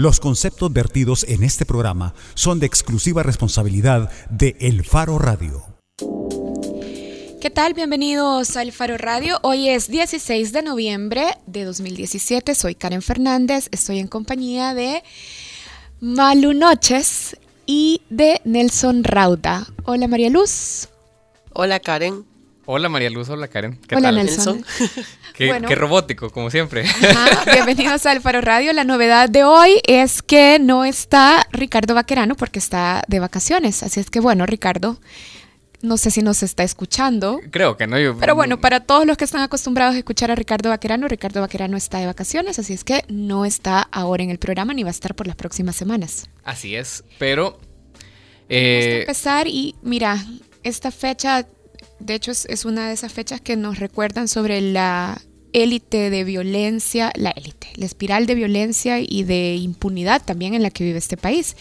Los conceptos vertidos en este programa son de exclusiva responsabilidad de El Faro Radio. ¿Qué tal? Bienvenidos a El Faro Radio. Hoy es 16 de noviembre de 2017. Soy Karen Fernández. Estoy en compañía de Malu Noches y de Nelson Rauda. Hola María Luz. Hola Karen. Hola María Luz, hola Karen. ¿Qué hola Nelson. Qué, robótico, como siempre. bienvenidos al Faro Radio. La novedad de hoy es que no está Ricardo Vaquerano porque está de vacaciones. Así es que bueno, Ricardo, no sé si nos está escuchando. Creo que no. Pero bueno, para todos los que están acostumbrados a escuchar a Ricardo Vaquerano, Ricardo Vaquerano está de vacaciones, así es que no está ahora en el programa ni va a estar por las próximas semanas. Así es, pero... Eh... Vamos a empezar y mira, esta fecha, de hecho es una de esas fechas que nos recuerdan sobre la élite de violencia, la élite, la espiral de violencia y de impunidad también en la que vive este país.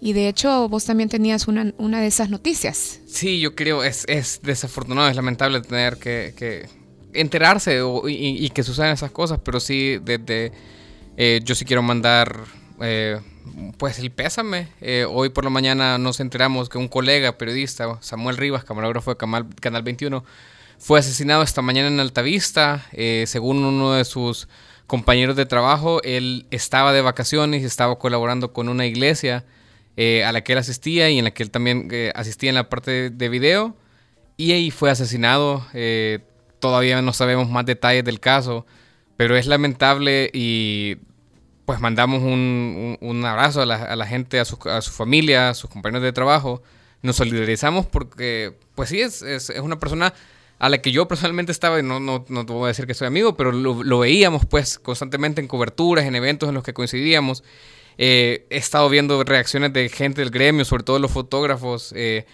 Y de hecho vos también tenías una, una de esas noticias. Sí, yo creo, es, es desafortunado, es lamentable tener que, enterarse y, que sucedan esas cosas, pero sí, desde, eh, yo sí quiero mandar... Eh, pues el pésame. Eh, hoy por la mañana nos enteramos que un colega periodista, Samuel Rivas, camarógrafo de Canal 21, fue asesinado esta mañana en Altavista. Eh, según uno de sus compañeros de trabajo, él estaba de vacaciones y estaba colaborando con una iglesia eh, a la que él asistía y en la que él también eh, asistía en la parte de, video. Y ahí fue asesinado. todavía no sabemos más detalles del caso, pero es lamentable y pues mandamos un, abrazo a la, gente, a su, a su, familia, a sus compañeros de trabajo. Nos solidarizamos porque, pues sí, es, es, es una persona a la que yo personalmente estaba, no, no, no te voy a decir que soy amigo, pero lo, veíamos pues constantemente en coberturas, en eventos en los que coincidíamos. Eh, he estado viendo reacciones de gente del gremio, sobre todo los fotógrafos, eh,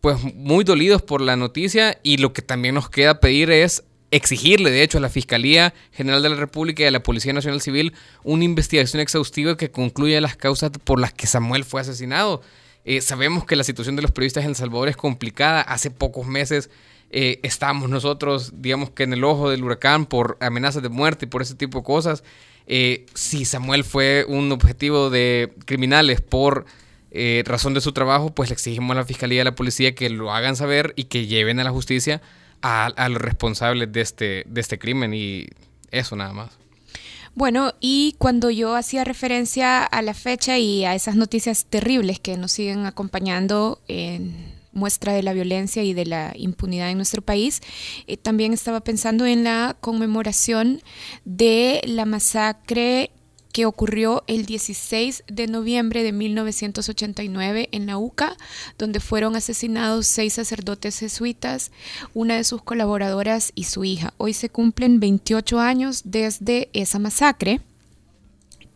pues muy dolidos por la noticia y lo que también nos queda pedir es exigirle, de hecho, a la Fiscalía General de la República y a la Policía Nacional Civil una investigación exhaustiva que concluya las causas por las que Samuel fue asesinado. Eh, sabemos que la situación de los periodistas en El Salvador es complicada. Hace pocos meses eh, estamos nosotros, digamos que en el ojo del huracán por amenazas de muerte y por ese tipo de cosas. Eh, si Samuel fue un objetivo de criminales por eh, razón de su trabajo, pues le exigimos a la fiscalía y a la policía que lo hagan saber y que lleven a la justicia a, a los responsables de este, de este crimen y eso nada más. Bueno, y cuando yo hacía referencia a la fecha y a esas noticias terribles que nos siguen acompañando en muestra de la violencia y de la impunidad en nuestro país. Eh, también estaba pensando en la conmemoración de la masacre que ocurrió el 16 de noviembre de 1989 en la UCA, donde fueron asesinados seis sacerdotes jesuitas, una de sus colaboradoras y su hija. Hoy se cumplen 28 años desde esa masacre.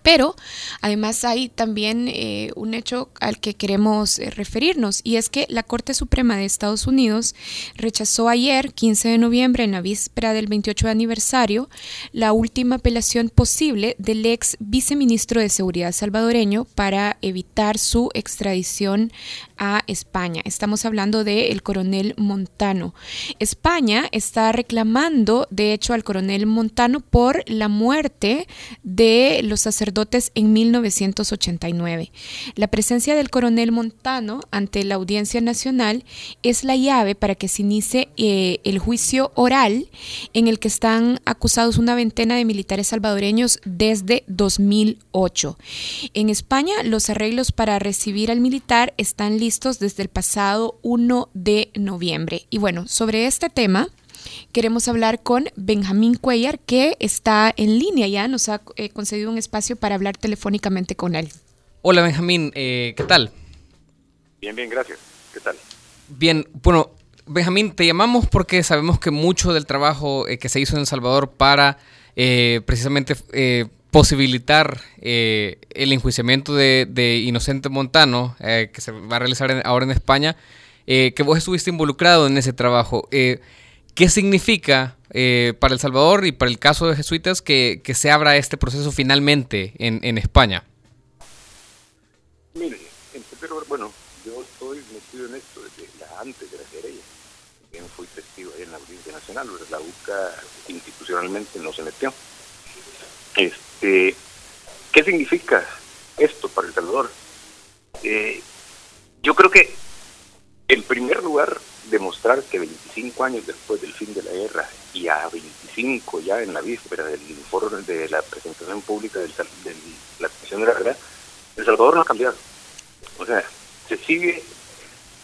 Pero además hay también eh, un hecho al que queremos eh, referirnos y es que la Corte Suprema de Estados Unidos rechazó ayer, 15 de noviembre, en la víspera del 28 aniversario, la última apelación posible del ex viceministro de Seguridad salvadoreño para evitar su extradición a España. Estamos hablando del coronel Montano. España está reclamando, de hecho, al coronel Montano por la muerte de los sacerdotes en 1989. La presencia del coronel Montano ante la Audiencia Nacional es la llave para que se inicie eh, el juicio oral en el que están acusados una veintena de militares salvadoreños desde 2008. En España, los arreglos para recibir al militar están listos desde el pasado 1 de noviembre. Y bueno, sobre este tema queremos hablar con Benjamín Cuellar, que está en línea ya, nos ha eh, concedido un espacio para hablar telefónicamente con él. Hola Benjamín, eh, ¿qué tal? Bien, bien, gracias. ¿Qué tal? Bien, bueno, Benjamín, te llamamos porque sabemos que mucho del trabajo eh, que se hizo en El Salvador para precisamente posibilitar eh, el enjuiciamiento de, Inocente Montano, eh, que se va a realizar ahora en España, eh, que vos estuviste involucrado en ese trabajo. ¿Qué significa para El Salvador y para el caso de jesuitas que, se abra este proceso finalmente en, España? Mire, pero bueno, yo estoy metido en esto desde antes de la querella. También fui testigo ahí en la Audiencia Nacional, pero la UCA institucionalmente no se metió. Este, ¿Qué significa? esto para El Salvador? Eh, yo creo que, en primer lugar, demostrar que 25 años después del fin de la guerra y a 25 ya en la víspera del informe de la presentación pública de la Comisión de la Verdad, El Salvador no ha cambiado. O sea, se sigue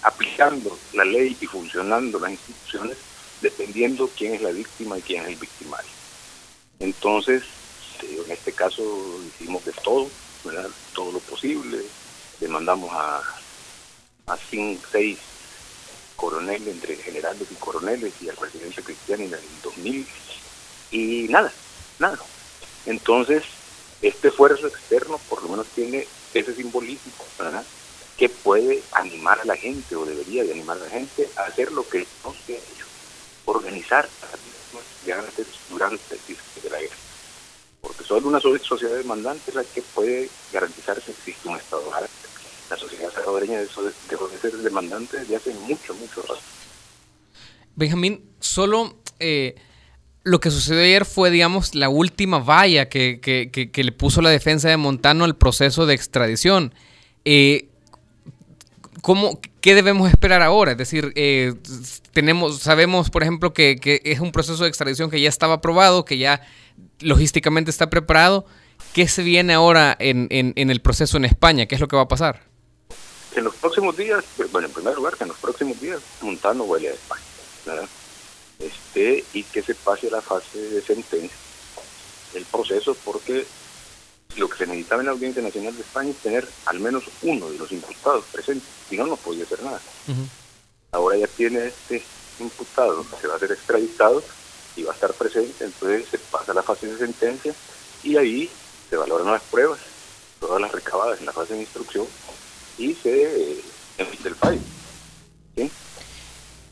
aplicando la ley y funcionando las instituciones dependiendo quién es la víctima y quién es el victimario. Entonces, eh, en este caso hicimos de todo, todo lo posible, demandamos a, a cinco, seis coroneles, entre generales y coroneles y al presidente Cristiano en el 2000 y nada, nada. Entonces, este esfuerzo externo por lo menos tiene ese simbolismo, que puede animar a la gente o debería de animar a la gente a hacer lo que no se ha hecho, organizar antes durante el de la guerra. Porque solo una sociedad demandante es la que puede garantizarse que existe un Estado La sociedad salvadoreña de ser demandante desde hace mucho, mucho rato. Benjamín, solo eh, lo que sucedió ayer fue, digamos, la última valla que, le puso la defensa de Montano al proceso de extradición. Eh, ¿cómo, ¿qué debemos esperar ahora? Es decir, eh, tenemos, sabemos, por ejemplo, que, es un proceso de extradición que ya estaba aprobado, que ya logísticamente está preparado. ¿Qué se viene ahora en, el proceso en España? ¿Qué es lo que va a pasar? En los próximos días, bueno, en primer lugar, que en los próximos días Montano huele a España, Este, y que se pase la fase de sentencia, el proceso, porque lo que se necesitaba en la Audiencia Nacional de España es tener al menos uno de los imputados presentes, si no, no podía hacer nada. Ahora ya tiene este imputado, se va a ser extraditado y va a estar presente, entonces se pasa la fase de sentencia y ahí se valoran las pruebas, todas las recabadas en la fase de instrucción y se eh, emite el país.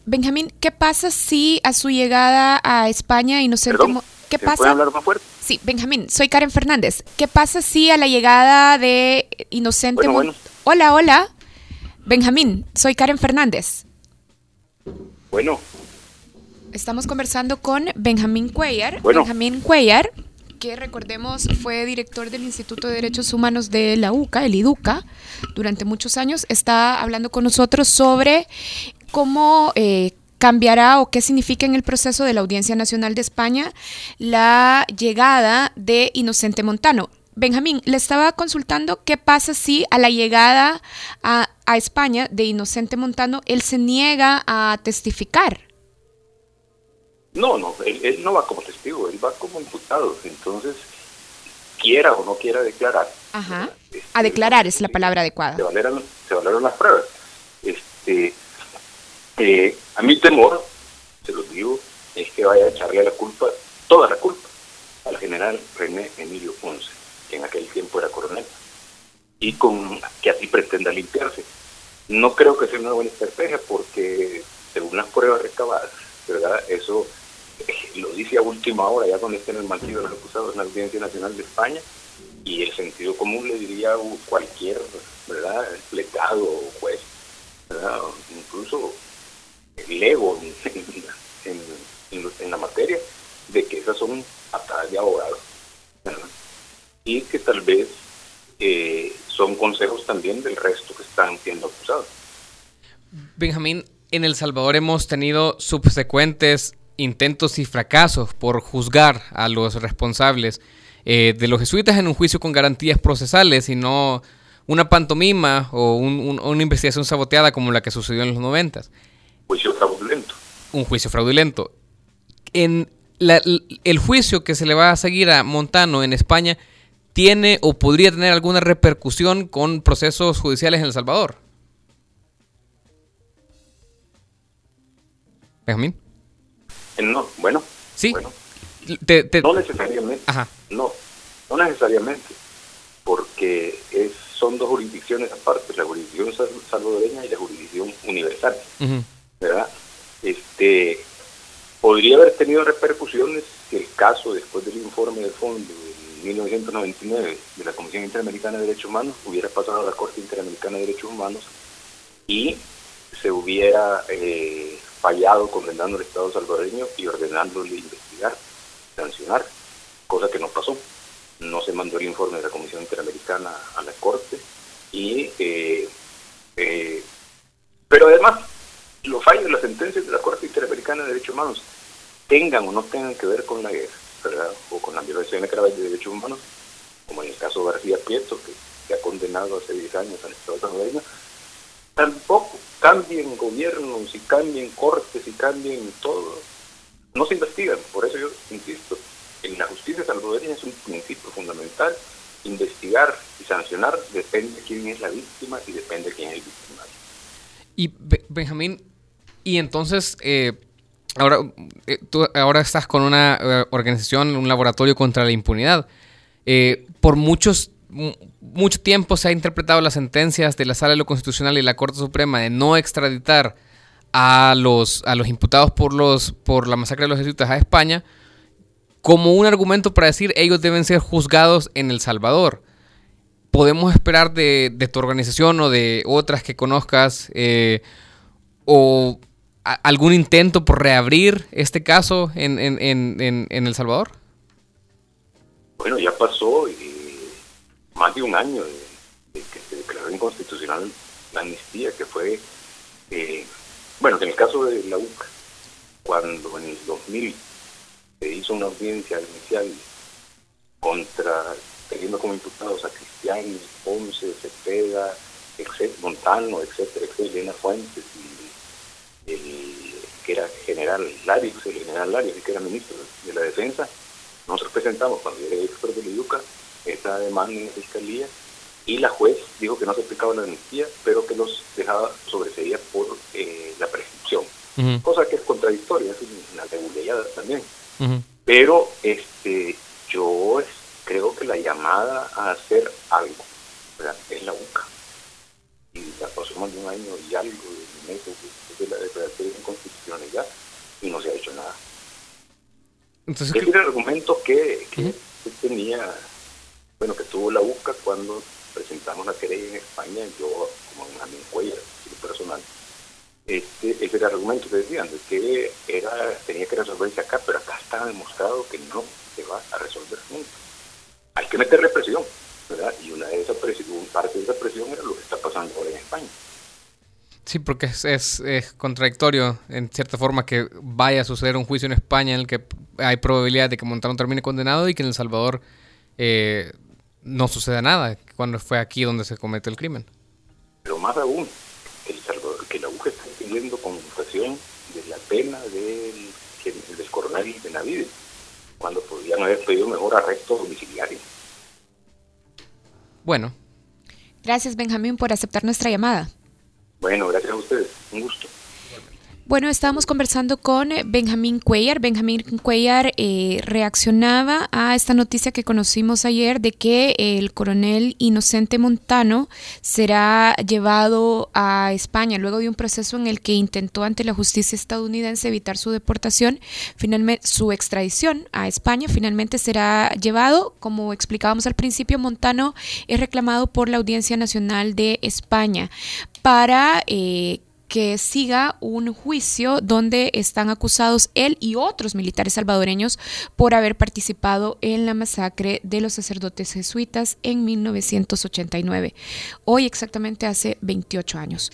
Benjamín, ¿qué pasa si a su llegada a España Inocente... ¿Qué pasa? hablar más fuerte? Sí, Benjamín, soy Karen Fernández. ¿Qué pasa si a la llegada de Inocente... Hola, hola. Benjamín, soy Karen Fernández. Bueno. Estamos conversando con Benjamín Cuellar. Benjamín Cuellar, que recordemos fue director del Instituto de Derechos Humanos de la UCA, el IDUCA, durante muchos años, está hablando con nosotros sobre cómo eh, cambiará o qué significa en el proceso de la Audiencia Nacional de España la llegada de Inocente Montano. Benjamín, le estaba consultando qué pasa si a la llegada a, España de Inocente Montano él se niega a testificar. No, no, él, no va como testigo, él va como imputado. Entonces, quiera o no quiera declarar. Ajá. Este, a declarar es la palabra adecuada. Se valoran, se valoran las pruebas. Este, eh, a mi temor, se los digo, es que vaya a echarle la culpa, toda la culpa, al general René Emilio Ponce, que en aquel tiempo era coronel, y con que así pretenda limpiarse. No creo que sea una buena estrategia porque, según las pruebas recabadas, Eso eh, lo dice a última hora, ya cuando estén en el mantillo de los acusados en la Audiencia Nacional de España, y el sentido común le diría cualquier, ¿verdad?, plecado o juez, ¿verdad? incluso el ego en, la materia de que esas son atadas de abogados y que tal vez eh, son consejos también del resto que están siendo acusados. Benjamín, en El Salvador hemos tenido subsecuentes intentos y fracasos por juzgar a los responsables eh, de los jesuitas en un juicio con garantías procesales y no una pantomima o una investigación saboteada como la que sucedió en los noventas juicio fraudulento. Un juicio fraudulento. En el juicio que se le va a seguir a Montano en España tiene o podría tener alguna repercusión con procesos judiciales en El Salvador. Benjamín. Eh, no, bueno. Sí. No necesariamente. No, no necesariamente. Porque es, son dos jurisdicciones aparte, la jurisdicción salvadoreña y la jurisdicción universal. ¿verdad? Este, podría haber tenido repercusiones si el caso, después del informe de fondo de 1999 de la Comisión Interamericana de Derechos Humanos, hubiera pasado a la Corte Interamericana de Derechos Humanos y se hubiera eh, fallado condenando al Estado salvadoreño y ordenándole investigar, sancionar, cosa que no pasó. No se mandó el informe de la Comisión Interamericana a la Corte Y, eh, eh, pero además, los fallos, las sentencias de la Corte Interamericana de Derechos Humanos, tengan o no tengan que ver con la guerra, ¿verdad? o con la violación de derechos humanos, como en el caso de García Prieto, que se ha condenado hace 10 años al Estado salvadoreño, tampoco cambien gobiernos y cambien cortes y cambien todo. No se investigan, por eso yo insisto, en la justicia salvadoreña es un principio fundamental, investigar y sancionar depende de quién es la víctima y depende de quién es el victimario. Y Benjamín, y entonces, eh, ahora, eh, tú ahora estás con una eh, organización, un laboratorio contra la impunidad. por muchos mucho tiempo se ha interpretado las sentencias de la Sala de lo Constitucional y la Corte Suprema de no extraditar a los, a los imputados por, los, por la masacre de los jesuitas a España como un argumento para decir ellos deben ser juzgados en El Salvador. ¿Podemos esperar de, tu organización o de otras que conozcas eh, o algún intento por reabrir este caso en, en, El Salvador? Bueno, ya pasó y más de un año de, que se declaró inconstitucional la amnistía, que fue, eh, bueno, en el caso de la UCA, cuando en el 2000 se hizo una audiencia inicial contra, teniendo como imputados a Cristiani, Ponce, Cepeda, Montano, etcétera, etcétera, Elena Fuentes y el que era general Larios, el general Larios, que era ministro de la Defensa, nosotros presentamos cuando era experto de la UCA esa demanda en la fiscalía y la juez dijo que no se aplicaba la amnistía, pero que los dejaba sobreseía por eh, la prescripción, cosa que es contradictoria, es una reguleada también. Pero este yo creo que la llamada a hacer algo es la UCA. Y ya pasó más de un año y algo de meses de la declaración de inconstitucionalidad y no se ha hecho nada. Entonces, es el argumento que, que tenía bueno, que tuvo la UCA cuando presentamos la querella en España, yo como una Cuellar, personal, este, ese era el argumento que decían, de que era, tenía que resolverse acá, pero acá está demostrado que no se va a resolver nunca. Hay que meterle presión, ¿verdad? Y una de esas presión, parte de esa presión era lo que está pasando ahora en España. Sí, porque es, es, es, contradictorio, en cierta forma, que vaya a suceder un juicio en España en el que hay probabilidad de que Montano termine condenado y que en El Salvador eh, no sucede nada cuando fue aquí donde se comete el crimen. Pero más aún, el Salvador, que la UJA está pidiendo conmutación de la pena del, del coronel Benavides, cuando podrían haber pedido mejor arresto domiciliario. Bueno. Gracias, Benjamín, por aceptar nuestra llamada. Bueno, gracias a ustedes. Un gusto. Bueno, estábamos conversando con eh, Benjamín Cuellar. Benjamín Cuellar eh, reaccionaba a esta noticia que conocimos ayer de que el coronel Inocente Montano será llevado a España luego de un proceso en el que intentó ante la justicia estadounidense evitar su deportación, finalmente su extradición a España. Finalmente será llevado, como explicábamos al principio, Montano es reclamado por la Audiencia Nacional de España para eh, que siga un juicio donde están acusados él y otros militares salvadoreños por haber participado en la masacre de los sacerdotes jesuitas en 1989. Hoy exactamente hace 28 años.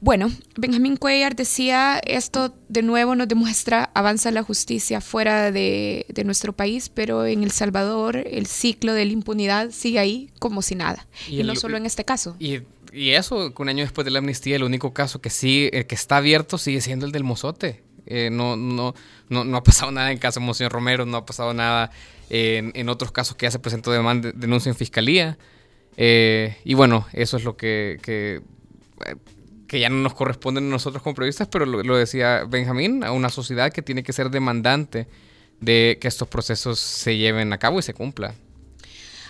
Bueno, Benjamín Cuellar decía, esto de nuevo nos demuestra, avanza la justicia fuera de, nuestro país, pero en El Salvador el ciclo de la impunidad sigue ahí como si nada. Y, no solo en este caso y eso, un año después de la amnistía, el único caso que sí, eh, que está abierto sigue siendo el del mozote. Eh, no, no, no, no, ha pasado nada en caso de Monseñor Romero, no ha pasado nada en, en, otros casos que ya se presentó demanda, denuncia en fiscalía. Eh, y bueno, eso es lo que, que, que, ya no nos corresponde a nosotros como periodistas, pero lo, lo decía Benjamín, a una sociedad que tiene que ser demandante de que estos procesos se lleven a cabo y se cumplan.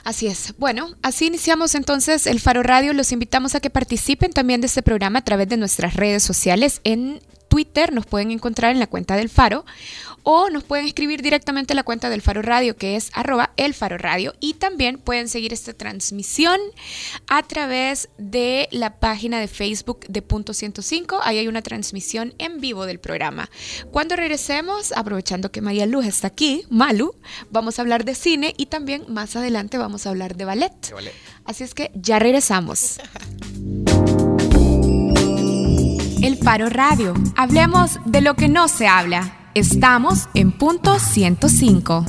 Así es. Bueno, así iniciamos entonces el Faro Radio. Los invitamos a que participen también de este programa a través de nuestras redes sociales en Twitter nos pueden encontrar en la cuenta del Faro o nos pueden escribir directamente a la cuenta del Faro Radio que es arroba el Faro Radio y también pueden seguir esta transmisión a través de la página de Facebook de Punto 105. Ahí hay una transmisión en vivo del programa. Cuando regresemos, aprovechando que María Luz está aquí, Malu, vamos a hablar de cine y también más adelante vamos a hablar de ballet. De ballet. Así es que ya regresamos. El Faro Radio. Hablemos de lo que no se habla. Estamos en punto 105.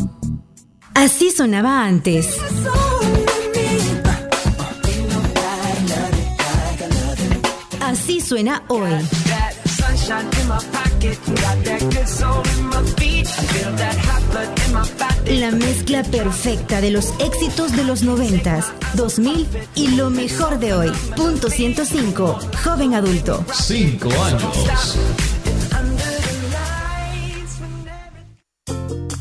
Así sonaba antes. Así suena hoy. La mezcla perfecta de los éxitos de los 90, 2000 y lo mejor de hoy. Punto 105. Joven adulto. Cinco años.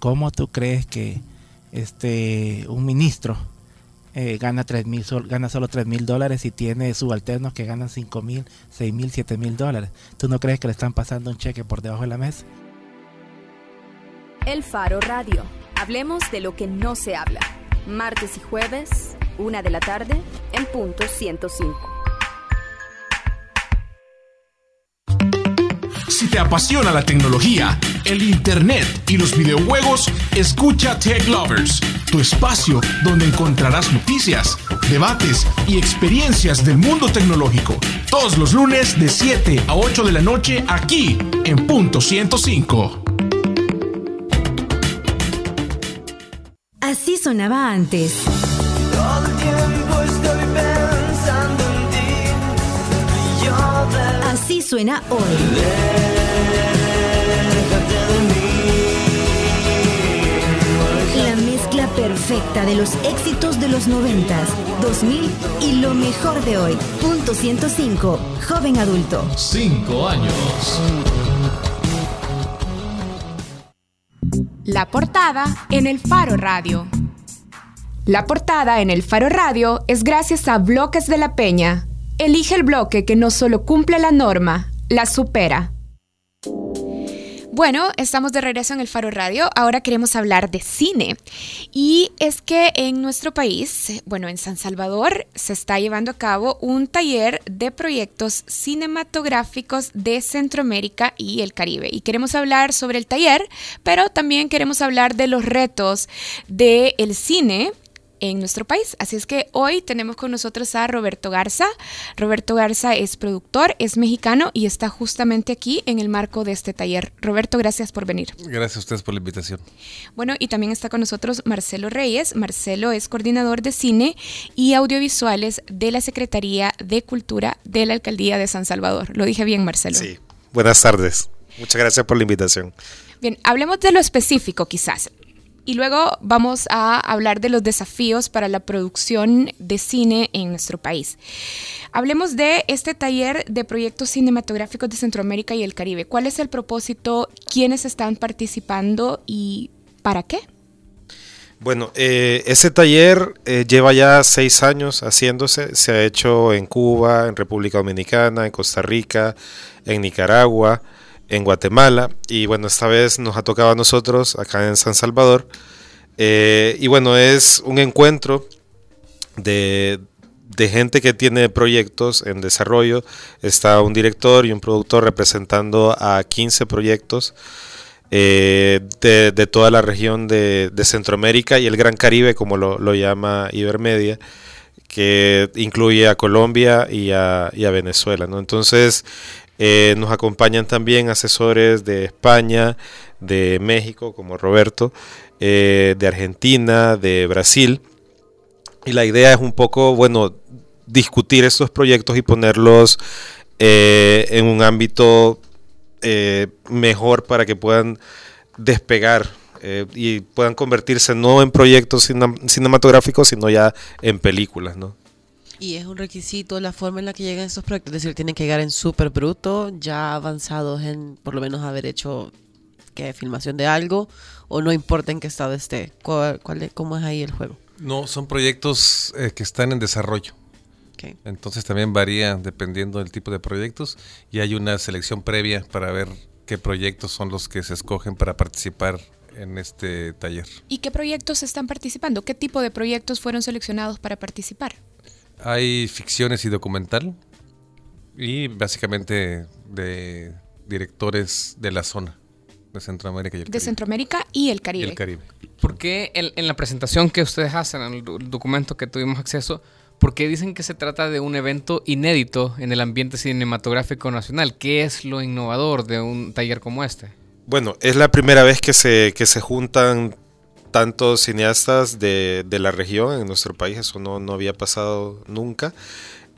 ¿Cómo tú crees que este un ministro eh, gana tres mil gana solo 3 mil dólares y tiene subalternos que ganan 5 mil, 6 mil, 7 mil dólares? ¿Tú no crees que le están pasando un cheque por debajo de la mesa? El Faro Radio. Hablemos de lo que no se habla. Martes y jueves, una de la tarde, en punto 105. Si te apasiona la tecnología, el internet y los videojuegos, escucha Tech Lovers, tu espacio donde encontrarás noticias, debates y experiencias del mundo tecnológico. Todos los lunes de 7 a 8 de la noche aquí en punto 105. Así sonaba antes. Todo el tiempo estoy Así suena hoy. perfecta de los éxitos de los 90, 2000 y lo mejor de hoy. Punto 105. Joven adulto. Cinco años. La portada en el Faro Radio. La portada en el Faro Radio es gracias a Bloques de la Peña. Elige el bloque que no solo cumple la norma, la supera. Bueno, estamos de regreso en el Faro Radio. Ahora queremos hablar de cine. Y es que en nuestro país, bueno, en San Salvador, se está llevando a cabo un taller de proyectos cinematográficos de Centroamérica y el Caribe. Y queremos hablar sobre el taller, pero también queremos hablar de los retos del el cine en nuestro país. Así es que hoy tenemos con nosotros a Roberto Garza. Roberto Garza es productor, es mexicano y está justamente aquí en el marco de este taller. Roberto, gracias por venir. Gracias a ustedes por la invitación. Bueno, y también está con nosotros Marcelo Reyes. Marcelo es coordinador de cine y audiovisuales de la Secretaría de Cultura de la Alcaldía de San Salvador. Lo dije bien, Marcelo. Sí, buenas tardes. Muchas gracias por la invitación. Bien, hablemos de lo específico quizás. Y luego vamos a hablar de los desafíos para la producción de cine en nuestro país. Hablemos de este taller de proyectos cinematográficos de Centroamérica y el Caribe. ¿Cuál es el propósito? ¿Quiénes están participando y para qué? Bueno, eh, ese taller eh, lleva ya seis años haciéndose. Se ha hecho en Cuba, en República Dominicana, en Costa Rica, en Nicaragua en Guatemala y bueno, esta vez nos ha tocado a nosotros acá en San Salvador. Eh, y bueno, es un encuentro de, gente que tiene proyectos en desarrollo. Está un director y un productor representando a 15 proyectos eh, de, toda la región de, Centroamérica y el Gran Caribe, como lo, llama Ibermedia, que incluye a Colombia y a, y a Venezuela. ¿no? Entonces, eh, nos acompañan también asesores de España, de México, como Roberto, eh, de Argentina, de Brasil. Y la idea es un poco, bueno, discutir estos proyectos y ponerlos eh, en un ámbito mejor para que puedan despegar y puedan convertirse no en proyectos cinematográficos, sino ya en películas, ¿no? Y es un requisito la forma en la que llegan estos proyectos, es decir, tienen que llegar en súper bruto, ya avanzados en por lo menos haber hecho que filmación de algo, o no importa en qué estado esté. ¿Cuál, ¿Cómo es ahí el juego? No, son proyectos eh, que están en desarrollo. Entonces también varía dependiendo del tipo de proyectos y hay una selección previa para ver qué proyectos son los que se escogen para participar en este taller. ¿Y qué proyectos están participando? ¿Qué tipo de proyectos fueron seleccionados para participar? Hay ficciones y documental y básicamente de directores de la zona de Centroamérica y el Caribe. De Centroamérica y el Caribe. el Caribe. ¿Por qué en, la presentación que ustedes hacen, en el documento que tuvimos acceso, por qué dicen que se trata de un evento inédito en el ambiente cinematográfico nacional? ¿Qué es lo innovador de un taller como este? Bueno, es la primera vez que se, que se juntan tantos cineastas de, de la región en nuestro país, eso no, no había pasado nunca.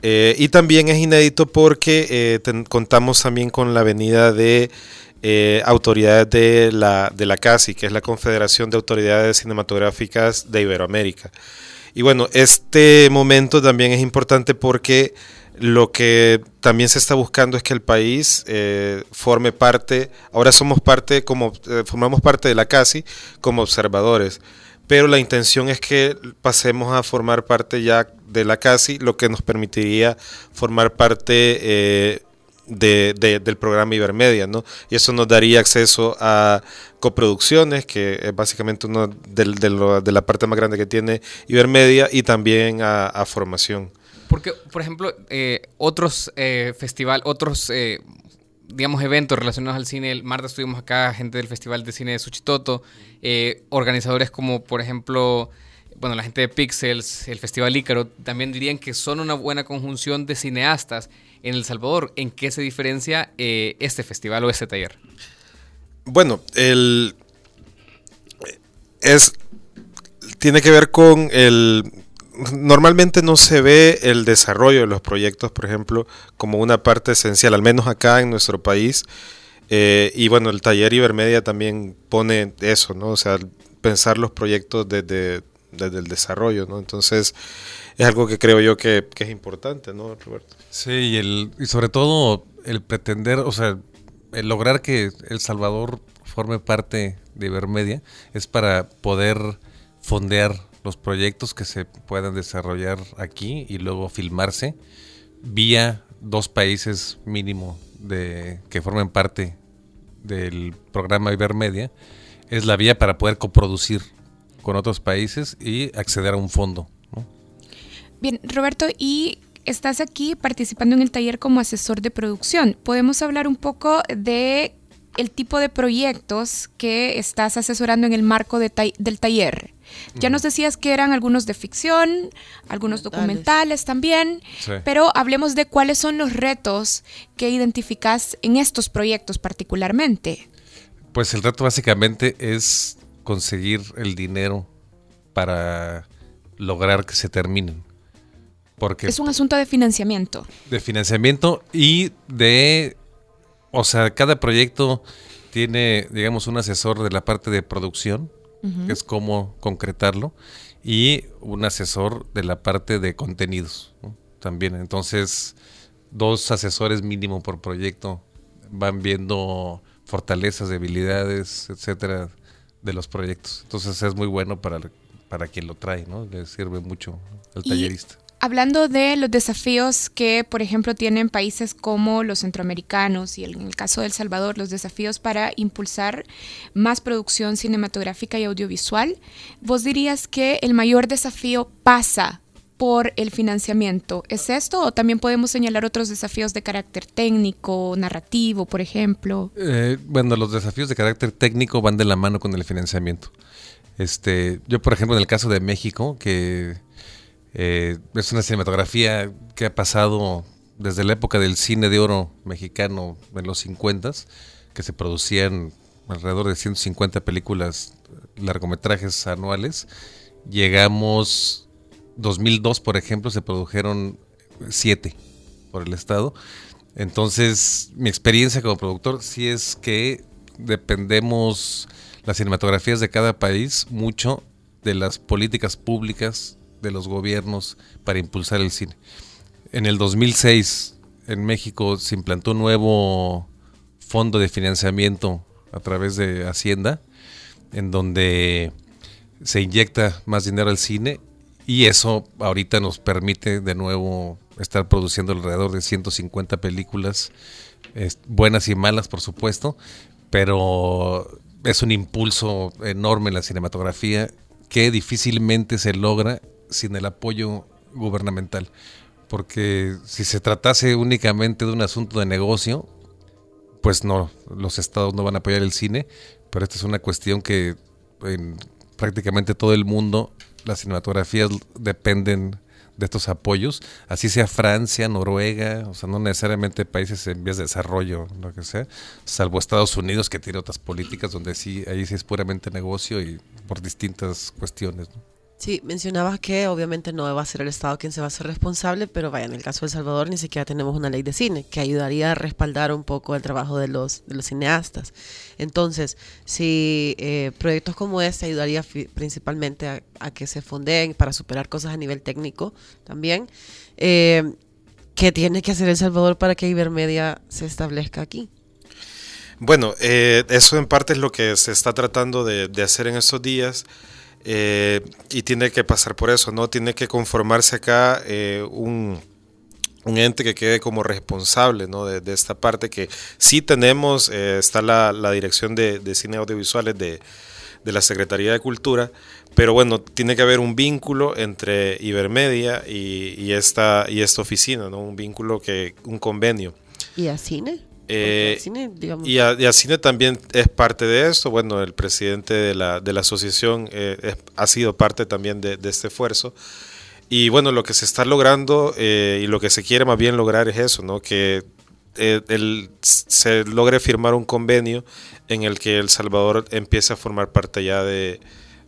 Eh, y también es inédito porque eh, contamos también con la venida de eh, autoridades de la, de la CASI, que es la Confederación de Autoridades Cinematográficas de Iberoamérica. Y bueno, este momento también es importante porque lo que también se está buscando es que el país eh, forme parte, ahora somos parte, como eh, formamos parte de la CASI como observadores, pero la intención es que pasemos a formar parte ya de la CASI, lo que nos permitiría formar parte de, del programa Ibermedia, ¿no? Y eso nos daría acceso a coproducciones, que es básicamente una de, de, la parte más grande que tiene Ibermedia, y también a, formación. Porque, por ejemplo, eh, otros eh, festival, otros eh, digamos, eventos relacionados al cine. El martes estuvimos acá gente del Festival de Cine de Suchitoto, eh, organizadores como, por ejemplo, bueno, la gente de Pixels, el Festival Ícaro, también dirían que son una buena conjunción de cineastas en El Salvador. ¿En qué se diferencia este festival o este taller? Bueno, el es tiene que ver con el normalmente no se ve el desarrollo de los proyectos, por ejemplo, como una parte esencial, al menos acá en nuestro país. Eh, y bueno, el taller Ibermedia también pone eso, ¿no? O sea, pensar los proyectos desde, desde el desarrollo, ¿no? Entonces, es algo que creo yo que, es importante, ¿no, Roberto? Sí, y, el, y sobre todo el pretender, o sea, el lograr que El Salvador forme parte de Ibermedia es para poder fondear los proyectos que se puedan desarrollar aquí y luego filmarse vía dos países mínimo de que formen parte del programa Ibermedia es la vía para poder coproducir con otros países y acceder a un fondo. Bien, Roberto, y estás aquí participando en el taller como asesor de producción. ¿Podemos hablar un poco de el tipo de proyectos que estás asesorando en el marco del taller? Ya nos decías que eran algunos de ficción, algunos documentales también, pero hablemos de cuáles son los retos que identificas en estos proyectos particularmente. Pues el reto básicamente es conseguir el dinero para lograr que se terminen es un asunto de financiamiento. De financiamiento y de, o sea, cada proyecto tiene, digamos, un asesor de la parte de producción, que es cómo concretarlo, y un asesor de la parte de contenidos también. Entonces, dos asesores mínimo por proyecto van viendo fortalezas, debilidades, etcétera, de los proyectos. Entonces es muy bueno para, para quien lo trae, ¿no? Le sirve mucho al tallerista. Hablando de los desafíos que, por ejemplo, tienen países como los centroamericanos y en el caso de El Salvador, los desafíos para impulsar más producción cinematográfica y audiovisual, ¿vos dirías que el mayor desafío pasa por el financiamiento? ¿Es esto o también podemos señalar otros desafíos de carácter técnico, narrativo, por ejemplo? Eh, bueno, los desafíos de carácter técnico van de la mano con el financiamiento. Este, yo, por ejemplo, en el caso de México, que eh, es una cinematografía que ha pasado desde la época del cine de oro mexicano en los 50 que se producían alrededor de 150 películas, largometrajes anuales. Llegamos, 2002 por ejemplo, se produjeron 7 por el Estado. Entonces, mi experiencia como productor sí es que dependemos las cinematografías de cada país mucho de las políticas públicas de los gobiernos para impulsar el cine. En el 2006 en México se implantó un nuevo fondo de financiamiento a través de Hacienda, en donde se inyecta más dinero al cine y eso ahorita nos permite de nuevo estar produciendo alrededor de 150 películas, buenas y malas por supuesto, pero es un impulso enorme en la cinematografía que difícilmente se logra sin el apoyo gubernamental. Porque si se tratase únicamente de un asunto de negocio, pues no, los estados no van a apoyar el cine, pero esta es una cuestión que en prácticamente todo el mundo las cinematografías dependen de estos apoyos, así sea Francia, Noruega, o sea, no necesariamente países en vías de desarrollo, lo que sea, salvo Estados Unidos que tiene otras políticas donde sí, ahí sí es puramente negocio y por distintas cuestiones. Sí, mencionabas que obviamente no va a ser el Estado quien se va a hacer responsable, pero vaya, en el caso de El Salvador ni siquiera tenemos una ley de cine que ayudaría a respaldar un poco el trabajo de los, cineastas. Entonces, si eh, proyectos como este ayudaría principalmente a, que se fondeen para superar cosas a nivel técnico también, eh, ¿qué tiene que hacer El Salvador para que Ibermedia se establezca aquí? Bueno, eh, eso en parte es lo que se está tratando de, de hacer en estos días. Eh, y tiene que pasar por eso, ¿no? Tiene que conformarse acá eh, un, un, ente que quede como responsable, ¿no? De, esta parte que sí tenemos, eh, está la, la, Dirección de, de Cine Audiovisuales de, de, la Secretaría de Cultura, pero bueno, tiene que haber un vínculo entre Ibermedia y, y, esta, y esta oficina, ¿no? Un vínculo que, un convenio. ¿Y a cine? Eh, y, a, cine también es parte de esto. Bueno, el presidente de la, de la asociación eh, ha sido parte también de, este esfuerzo. Y bueno, lo que se está logrando eh, y lo que se quiere más bien lograr es eso, ¿no? Que el, se logre firmar un convenio en el que El Salvador empiece a formar parte ya de,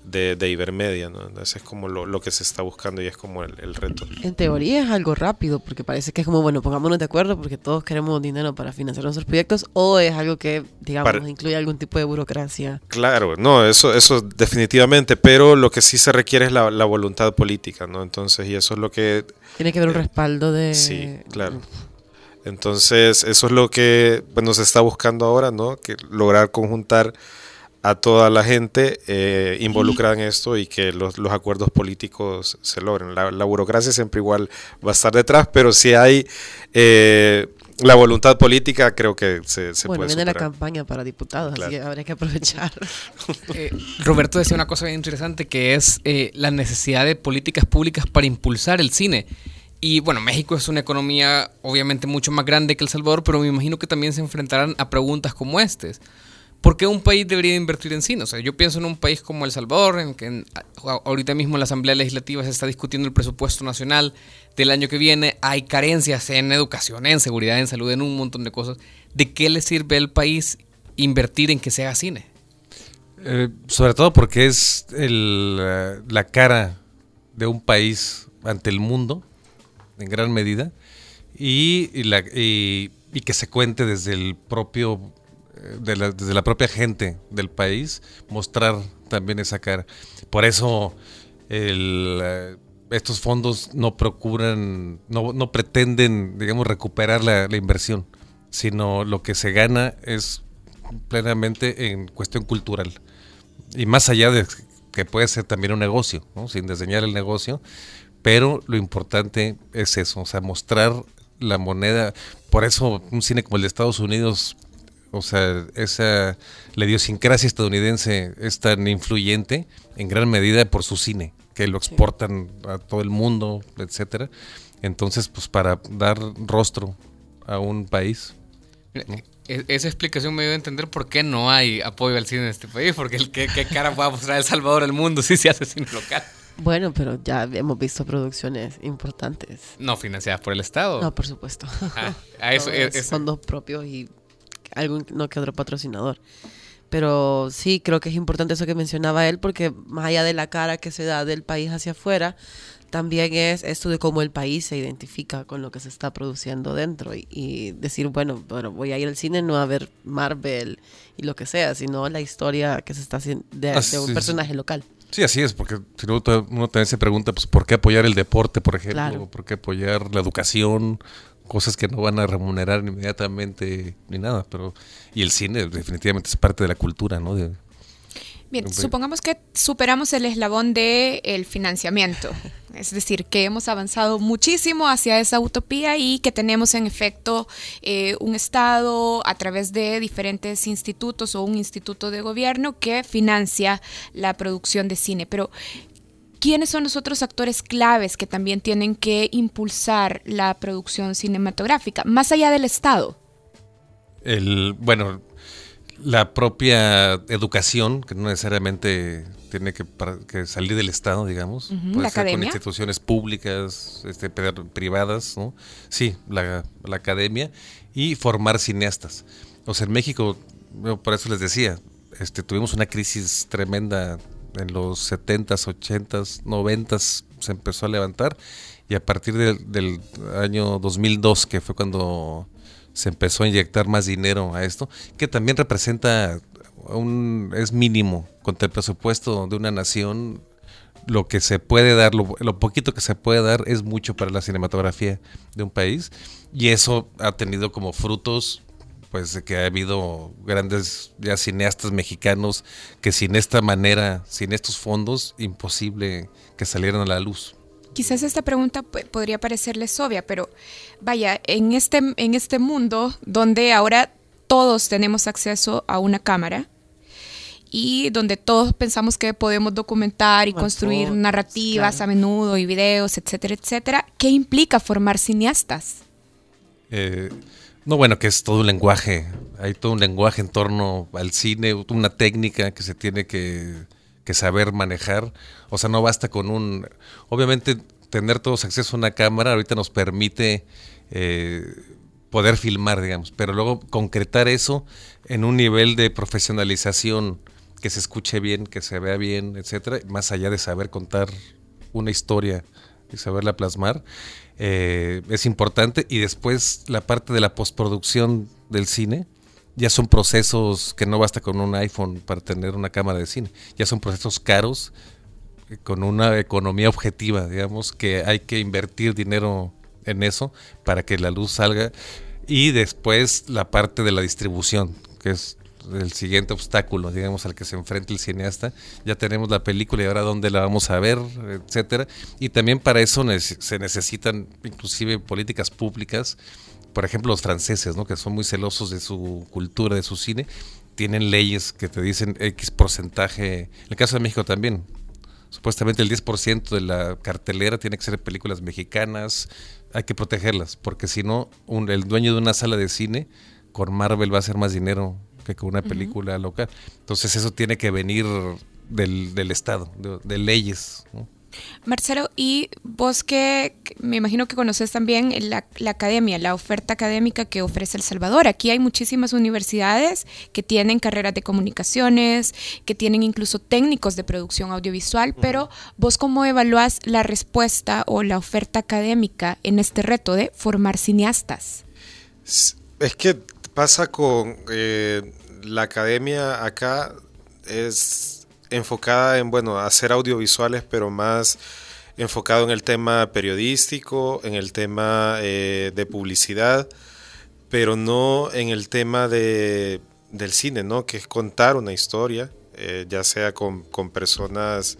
de, de Ibermedia, ¿no? Entonces es como lo, que se está buscando y es como el, reto. En teoría es algo rápido, porque parece que es como, bueno, pongámonos de acuerdo porque todos queremos dinero para financiar nuestros proyectos, o es algo que, digamos, incluye algún tipo de burocracia. Claro, no, eso, eso definitivamente, pero lo que sí se requiere es la, voluntad política, ¿no? Entonces, y eso es lo que... Tiene que haber un eh, respaldo de... Sí, claro. Entonces, eso es lo que bueno, se está buscando ahora, ¿no? Que lograr conjuntar a toda la gente eh, involucrada en esto y que los, acuerdos políticos se logren. La, burocracia siempre igual va a estar detrás, pero si hay eh, la voluntad política, creo que se, se bueno, puede viene la campaña para diputados, así que habría que aprovechar. Eh, Roberto decía una cosa bien interesante que es la necesidad de políticas públicas para impulsar el cine. Y bueno, México es una economía obviamente mucho más grande que El Salvador, pero me imagino que también se enfrentarán a preguntas como estas. ¿Por qué un país debería invertir en cine? O sea, yo pienso en un país como El Salvador, en que ahorita mismo en la Asamblea Legislativa se está discutiendo el presupuesto nacional del año que viene, hay carencias en educación, en seguridad, en salud, en un montón de cosas. ¿De qué le sirve al país invertir en que se haga cine? Eh, sobre todo porque es la cara de un país ante el mundo, en gran medida, y que se cuente desde el propio de la, desde la propia gente del país, mostrar también esa cara. Por eso eh, estos fondos no procuran, no, no pretenden, digamos, recuperar la, inversión, sino lo que se gana es plenamente en cuestión cultural. Y más allá de que puede ser también un negocio, sin diseñar el negocio, pero lo importante es eso, o sea, mostrar la moneda. Por eso un cine como el de Estados Unidos o sea, esa la idiosincrasia estadounidense es tan influyente en gran medida por su cine, que lo exportan a todo el mundo, etcétera. Entonces, pues para dar rostro a un país. E-, esa explicación me dio a entender por qué no hay apoyo al cine en este país, porque el qué, cara puede mostrar El Salvador al mundo si se hace cine local. Bueno, pero ya hemos visto producciones importantes. No financiadas por el Estado. No, por supuesto. Ah, a eso, es, fondos propios y algún no que otro patrocinador. Pero sí, creo que es importante eso que mencionaba él, porque más allá de la cara que se da del país hacia afuera, también es esto de cómo el país se identifica con lo que se está produciendo dentro y, decir, bueno, bueno, voy a ir al cine no a ver Marvel y lo que sea, sino la historia que se está haciendo de, un personaje local. Sí, así es, porque si no, uno también se pregunta, pues, ¿por qué apoyar el deporte, por ejemplo? ¿Por qué apoyar la educación? Cosas que no van a remunerar inmediatamente ni nada, pero... Y el cine definitivamente es parte de la cultura, ¿no? De, Bien, supongamos que superamos el eslabón del el financiamiento, es decir, que hemos avanzado muchísimo hacia esa utopía y que tenemos en efecto eh, un Estado a través de diferentes institutos o un instituto de gobierno que financia la producción de cine. Pero, ¿quiénes son los otros actores claves que también tienen que impulsar la producción cinematográfica, más allá del Estado? El, bueno, la propia educación, que no necesariamente tiene que, salir del Estado, digamos. Puede ser con instituciones públicas, este, privadas, ¿no? Sí, la, academia. Y formar cineastas. O sea, en México, por eso les decía, este, tuvimos una crisis tremenda en los 70s, 80s, 90s, se empezó a levantar. Y a partir del año 2002, que fue cuando se empezó a inyectar más dinero a esto, que también representa un, es mínimo contra el presupuesto de una nación. Lo que se puede dar, lo, poquito que se puede dar es mucho para la cinematografía de un país y eso ha tenido como frutos pues que ha habido grandes ya cineastas mexicanos que sin esta manera, sin estos fondos, imposible que salieran a la luz. Quizás esta pregunta podría parecerles obvia, pero vaya, en este, en este mundo donde ahora todos tenemos acceso a una cámara y donde todos pensamos que podemos documentar y construir narrativas a menudo y videos, etcétera, etcétera, ¿qué implica formar cineastas? Eh, no, bueno, que es todo un lenguaje, hay todo un lenguaje en torno al cine, una técnica que se tiene que saber manejar. O sea, no basta con un... Obviamente tener todos acceso a una cámara ahorita nos permite eh, poder filmar, digamos, pero luego concretar eso en un nivel de profesionalización que se escuche bien, que se vea bien, etcétera, más allá de saber contar una historia y saberla plasmar, eh, es importante. Y después la parte de la postproducción del cine, ya son procesos que no basta con un iPhone para tener una cámara de cine, ya son procesos caros eh, con una economía objetiva, digamos, que hay que invertir dinero en eso para que la luz salga y después la parte de la distribución, que es el siguiente obstáculo, digamos, al que se enfrenta el cineasta. Ya tenemos la película y ahora dónde la vamos a ver, etcétera. Y también para eso se necesitan inclusive políticas públicas por ejemplo, los franceses, ¿no? que son muy celosos de su cultura, de su cine, tienen leyes que te dicen X porcentaje. En el caso de México también. Supuestamente el 10% de la cartelera tiene que ser películas mexicanas. Hay que protegerlas, porque si no, el dueño de una sala de cine con Marvel va a hacer más dinero que con una película local. Entonces eso tiene que venir del, del Estado, de, de leyes. ¿no? Marcelo, y vos que me imagino que conoces también la, academia, la oferta académica que ofrece El Salvador. Aquí hay muchísimas universidades que tienen carreras de comunicaciones, que tienen incluso técnicos de producción audiovisual, pero vos cómo evalúas la respuesta o la oferta académica en este reto de formar cineastas? Es que pasa con eh, la academia acá es enfocada en, bueno, hacer audiovisuales, pero más enfocado en el tema periodístico, en el tema eh, de publicidad, pero no en el tema de, del cine, ¿no? Que es contar una historia, eh, ya sea con, personas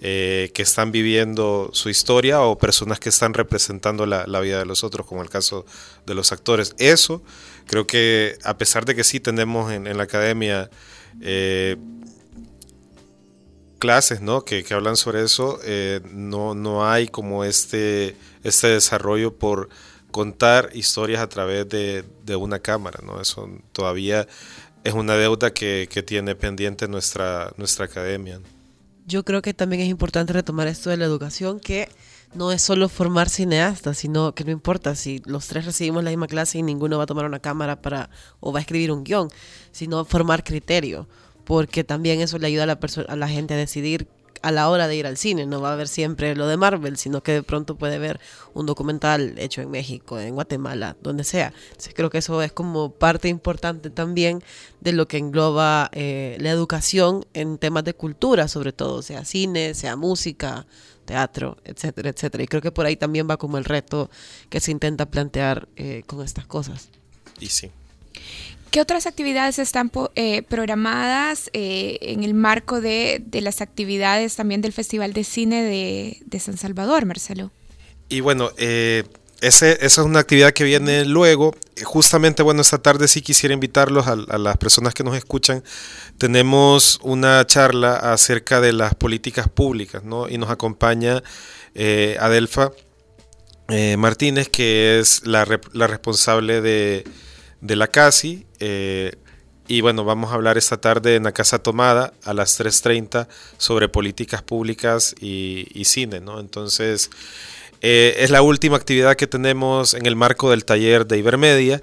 eh, que están viviendo su historia o personas que están representando la, vida de los otros, como el caso de los actores. Eso creo que a pesar de que sí tenemos en, en la academia clases ¿no? que, hablan sobre eso, eh, no, no hay como este, este desarrollo por contar historias a través de, una cámara. ¿no? Eso todavía es una deuda que, tiene pendiente nuestra, nuestra academia. Yo creo que también es importante retomar esto de la educación, que no es solo formar cineastas, sino que no importa si los tres recibimos la misma clase y ninguno va a tomar una cámara para o va a escribir un guion, sino formar criterio porque también eso le ayuda a la, a la gente a decidir a la hora de ir al cine. No va a haber siempre lo de Marvel, sino que de pronto puede ver un documental hecho en México, en Guatemala, donde sea. Entonces creo que eso es como parte importante también de lo que engloba eh, la educación en temas de cultura, sobre todo, sea cine, sea música, teatro, etcétera, etcétera. Y creo que por ahí también va como el reto que se intenta plantear eh, con estas cosas. Y sí. ¿Qué otras actividades están eh, programadas eh, en el marco de, las actividades también del Festival de Cine de, San Salvador, Marcelo? Y bueno, eh, esa es una actividad que viene luego. Justamente, bueno, esta tarde sí quisiera invitarlos a, las personas que nos escuchan. Tenemos una charla acerca de las políticas públicas, ¿no? Y nos acompaña Adelfa Martínez, que es la, la responsable de la CASI. Eh, y bueno, vamos a hablar esta tarde en la Casa Tomada a las 3.30 sobre políticas públicas y, cine, ¿no? Entonces, eh, es la última actividad que tenemos en el marco del taller de Ibermedia.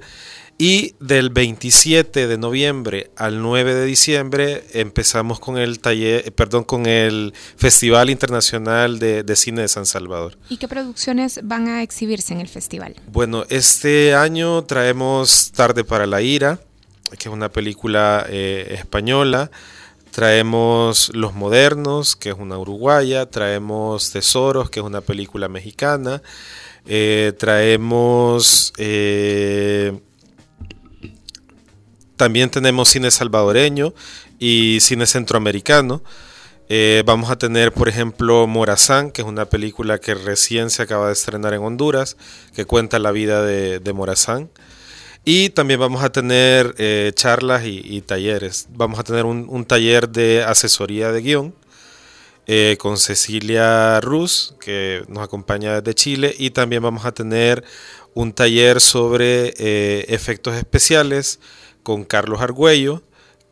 Y del 27 de noviembre al 9 de diciembre empezamos con el taller, perdón, con el Festival Internacional de, de, Cine de San Salvador. ¿Y qué producciones van a exhibirse en el festival? Bueno, este año traemos Tarde para la Ira, que es una película eh, española. Traemos Los Modernos, que es una uruguaya. Traemos Tesoros, que es una película mexicana. Eh, traemos eh, también tenemos cine salvadoreño y cine centroamericano. Eh, vamos a tener, por ejemplo, Morazán, que es una película que recién se acaba de estrenar en Honduras, que cuenta la vida de, Morazán. Y también vamos a tener eh, charlas y, talleres. Vamos a tener un, taller de asesoría de guion eh, con Cecilia Ruz, que nos acompaña desde Chile. Y también vamos a tener un taller sobre efectos especiales con Carlos Argüello,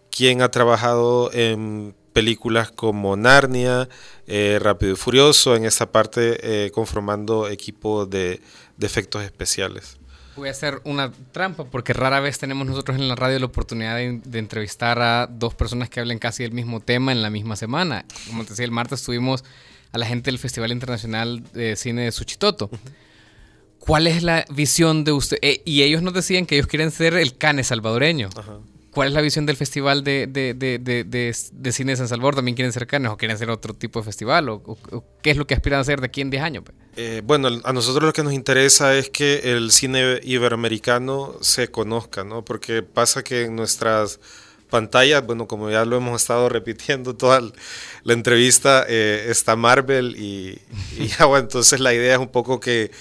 quien ha trabajado en películas como Narnia, eh, Rápido y Furioso, en esta parte eh, conformando equipo de, efectos especiales. Voy a hacer una trampa porque rara vez tenemos nosotros en la radio la oportunidad de, entrevistar a dos personas que hablen casi del mismo tema en la misma semana. Como te decía, el martes tuvimos a la gente del Festival Internacional de Cine de Suchitoto. ¿Cuál es la visión de usted? Eh, y ellos nos decían que ellos quieren ser el cane salvadoreño. ¿Cuál es la visión del Festival de, de, Cine de San Salvador? ¿También quieren ser canes o quieren ser otro tipo de festival? ¿O, qué es lo que aspiran a hacer de aquí en 10 años? Eh, bueno, a nosotros lo que nos interesa es que el cine iberoamericano se conozca, ¿no? Porque pasa que en nuestras pantallas, bueno, como ya lo hemos estado repitiendo toda la entrevista, eh, está Marvel y, y bueno, entonces la idea es un poco que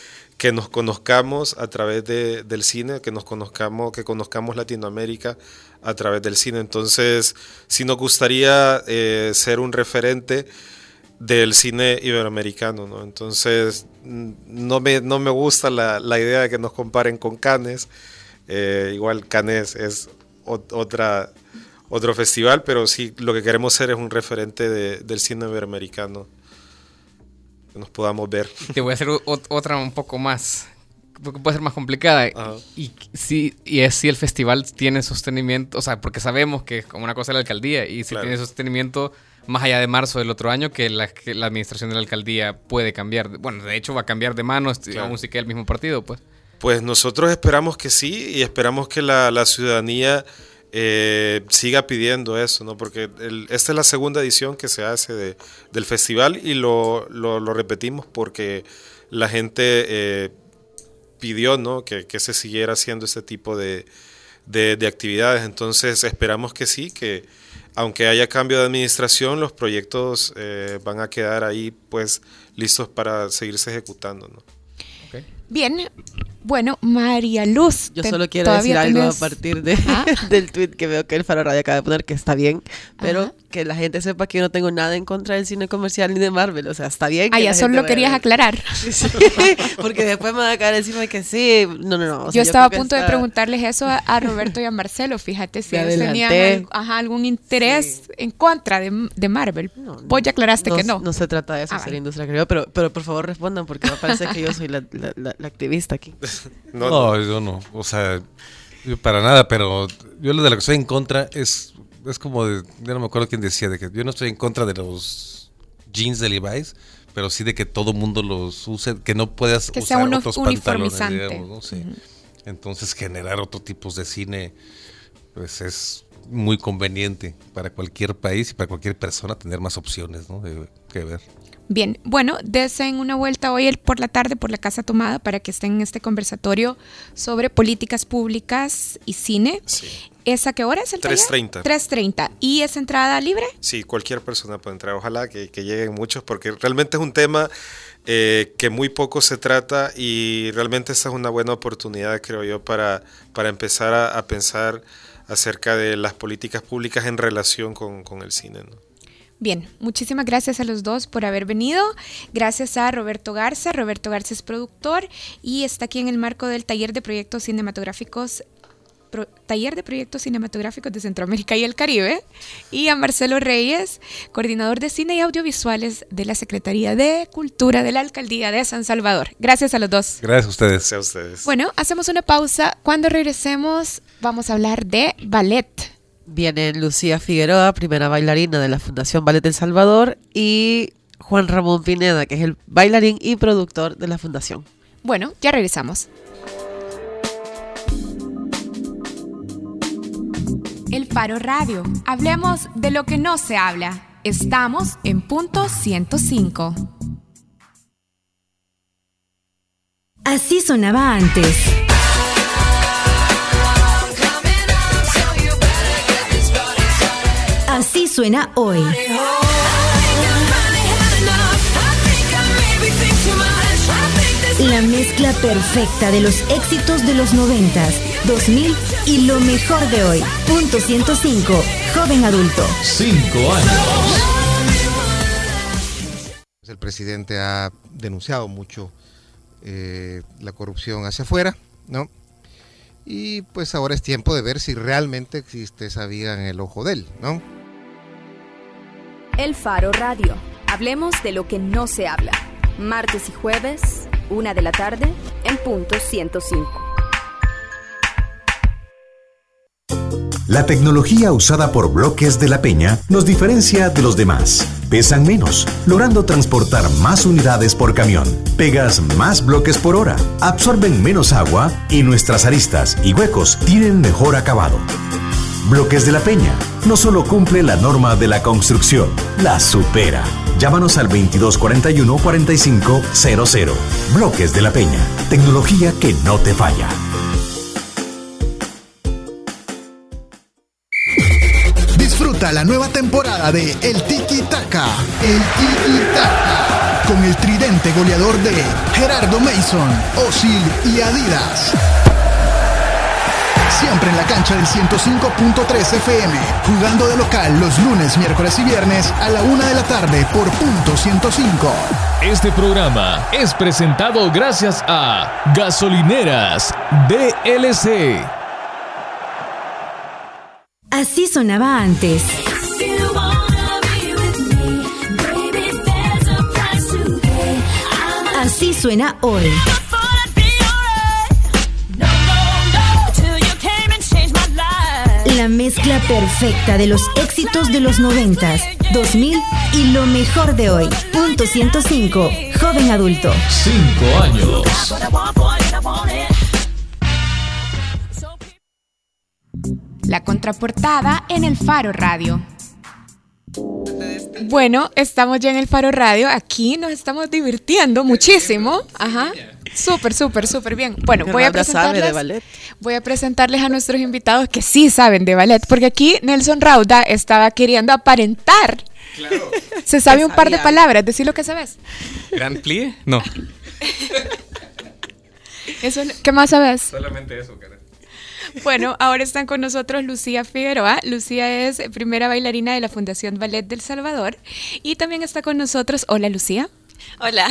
que nos conozcamos a través de, del cine, que nos conozcamos, que conozcamos Latinoamérica a través del cine. Entonces, si nos gustaría eh, ser un referente del cine iberoamericano, ¿no? Entonces, no me, no me gusta la, la idea de que nos comparen con Cannes. Eh, igual Cannes es otra, otro festival, pero sí lo que queremos ser es un referente del cine iberoamericano que nos podamos ver. Te voy a hacer otra un poco más, porque puede ser más complicada. Y, si, y es si el festival tiene sostenimiento, o sea, porque sabemos que es como una cosa de la alcaldía, y si tiene sostenimiento más allá de marzo del otro año, que la, la, administración de la alcaldía puede cambiar. Bueno, de hecho va a cambiar de manos, aún si queda el mismo partido, pues. Pues nosotros esperamos que sí, y esperamos que la, la ciudadanía eh, siga pidiendo eso, ¿no? Porque esta es la segunda edición que se hace de, del festival y lo, lo, repetimos porque la gente eh, pidió, ¿no? Que, que, se siguiera haciendo este tipo de, de, actividades. Entonces esperamos que sí, que aunque haya cambio de administración, los proyectos eh, van a quedar ahí, pues, listos para seguirse ejecutando, ¿no? Bien, bueno, María Luz. Yo solo quiero decir algo a partir de, ¿Ah? del tweet que veo que el Faro Radio acaba de poner, que está bien, pero que la gente sepa que yo no tengo nada en contra del cine comercial ni de Marvel. O sea, está bien. Ah, ya solo lo querías aclarar. Sí, porque después me va a caer encima de que sí. No, no, no. yo estaba a punto de preguntarles eso a, Roberto y a Marcelo. Fíjate si ellos tenían algún interés en contra de, de Marvel. No, Vos ya aclaraste que no. No se trata de eso, ah, ser industria, creo. Pero, pero por favor respondan, porque me parece que yo soy la, la, la activista aquí. no, yo no. O sea, para nada, pero yo lo de lo que estoy en contra es, es como, de, yo no me acuerdo quién decía, de que yo no estoy en contra de los jeans de Levi's, pero sí de que todo mundo los use, que no puedas Que sea usar uno- otros pantalones, digamos, ¿no? Sí. Entonces generar otro tipos de cine, pues es muy conveniente para cualquier país y para cualquier persona tener más opciones, ¿no? De, que ver. Bien, bueno, desen una vuelta hoy por la tarde por la Casa Tomada para que estén en este conversatorio sobre políticas públicas y cine. ¿Es a qué hora es el taller? 3:30. 3.30. ¿Y es entrada libre? Sí, cualquier persona puede entrar. Ojalá que, que lleguen muchos, porque realmente es un tema eh, que muy poco se trata y realmente esta es una buena oportunidad, creo yo, para, para empezar a, a pensar acerca de las políticas públicas en relación con, con el cine. ¿no? Bien, muchísimas gracias a los dos por haber venido. Gracias a Roberto Garza. Roberto Garza es productor y está aquí en el marco del taller de proyectos cinematográficos. pro- taller de proyectos cinematográficos de Centroamérica y el Caribe. Y a Marcelo Reyes, coordinador de cine y audiovisuales de la Secretaría de Cultura de la Alcaldía de San Salvador. Gracias a los dos. Gracias a ustedes. Gracias a ustedes. Bueno, hacemos una pausa. Cuando regresemos, vamos a hablar de ballet. Viene Lucía Figueroa, primera bailarina de la Fundación Ballet El Salvador, y Juan Ramón Pineda, que es el bailarín y productor de la fundación. Bueno, ya regresamos. El Faro Radio. Hablemos de lo que no se habla. Estamos en punto 105. Así sonaba antes. Suena hoy. La mezcla perfecta de los éxitos de los 90, 2000 y lo mejor de hoy. Punto 105. Joven adulto. Cinco años. El presidente ha denunciado mucho eh, la corrupción hacia afuera, ¿no? Y pues ahora es tiempo de ver si realmente existe esa viga en el ojo de él, ¿no? El Faro Radio. Hablemos de lo que no se habla. Martes y jueves, una de la tarde, en punto 105. La tecnología usada por Bloques de la Peña nos diferencia de los demás. Pesan menos, logrando transportar más unidades por camión. Pegas más bloques por hora, absorben menos agua y nuestras aristas y huecos tienen mejor acabado. Bloques de la Peña no solo cumple la norma de la construcción, la supera. Llámanos al 2241-4500. Bloques de la Peña, tecnología que no te falla. Disfruta la nueva temporada de El Tiki Taka. El Tiki Taka. Con el tridente goleador de Gerardo Mason, Osil y Adidas. Siempre en la cancha del 105.3 FM, jugando de local los lunes, miércoles y viernes a la una de la tarde por punto 105. Este programa es presentado gracias a Gasolineras DLC. Así sonaba antes. Así suena hoy. La mezcla perfecta de los éxitos de los 90, 2000 y lo mejor de hoy. Punto 105. Joven adulto. Cinco años. La contraportada en el Faro Radio. Bueno, estamos ya en el Faro Radio. Aquí nos estamos divirtiendo muchísimo. Ajá. Súper, súper, súper bien. Bueno, voy a Fernanda sabe de presentarles, ballet. voy a presentarles a nuestros invitados que sí saben de ballet, porque aquí Nelson Rauda estaba queriendo aparentar. Se sabe un par de palabras, decir lo que sabes. ¿Gran plie? No. Eso, es- ¿Qué más sabes? Solamente eso, cara. Bueno, ahora están con nosotros Lucía Figueroa. Lucía es primera bailarina de la Fundación Ballet del Salvador. Y también está con nosotros, hola Lucía. Hola.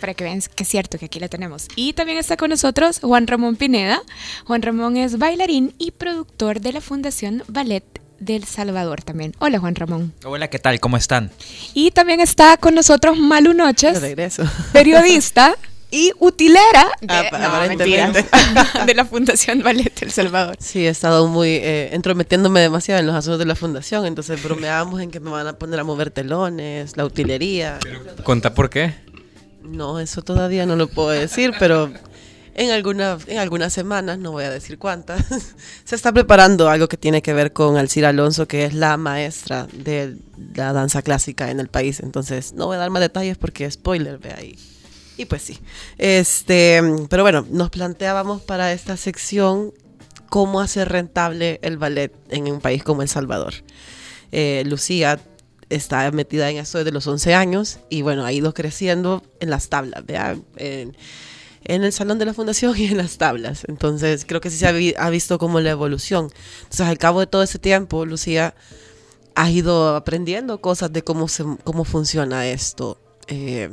Para que vean que es cierto que aquí la tenemos. Y también está con nosotros Juan Ramón Pineda. Juan Ramón es bailarín y productor de la Fundación Ballet del Salvador también. Hola Juan Ramón. Hola, ¿qué tal? ¿Cómo están? Y también está con nosotros Malu Noches, De regreso. periodista y utilera de, Ah, no, aparentemente. mentira, de la Fundación Ballet El Salvador. Sí, he estado muy eh, entrometiéndome demasiado en los asuntos de la fundación, entonces bromeábamos en que me van a poner a mover telones, la utilería. Conta por qué. No, eso todavía no lo puedo decir, pero en, alguna, en algunas semanas, no voy a decir cuántas, se está preparando algo que tiene que ver con Alcira Alonso, que es la maestra de la danza clásica en el país. Entonces, no voy a dar más detalles porque spoiler, ve ahí. Y pues sí. Este, pero bueno, nos planteábamos para esta sección cómo hacer rentable el ballet en un país como El Salvador. Eh, Lucía está metida en eso desde los 11 años y bueno, ha ido creciendo en las tablas. En, en el salón de la fundación y en las tablas. Entonces, creo que sí se ha, vi- ha visto como la evolución. Entonces, al cabo de todo ese tiempo, Lucía ha ido aprendiendo cosas de cómo, se, cómo funciona esto. Eh,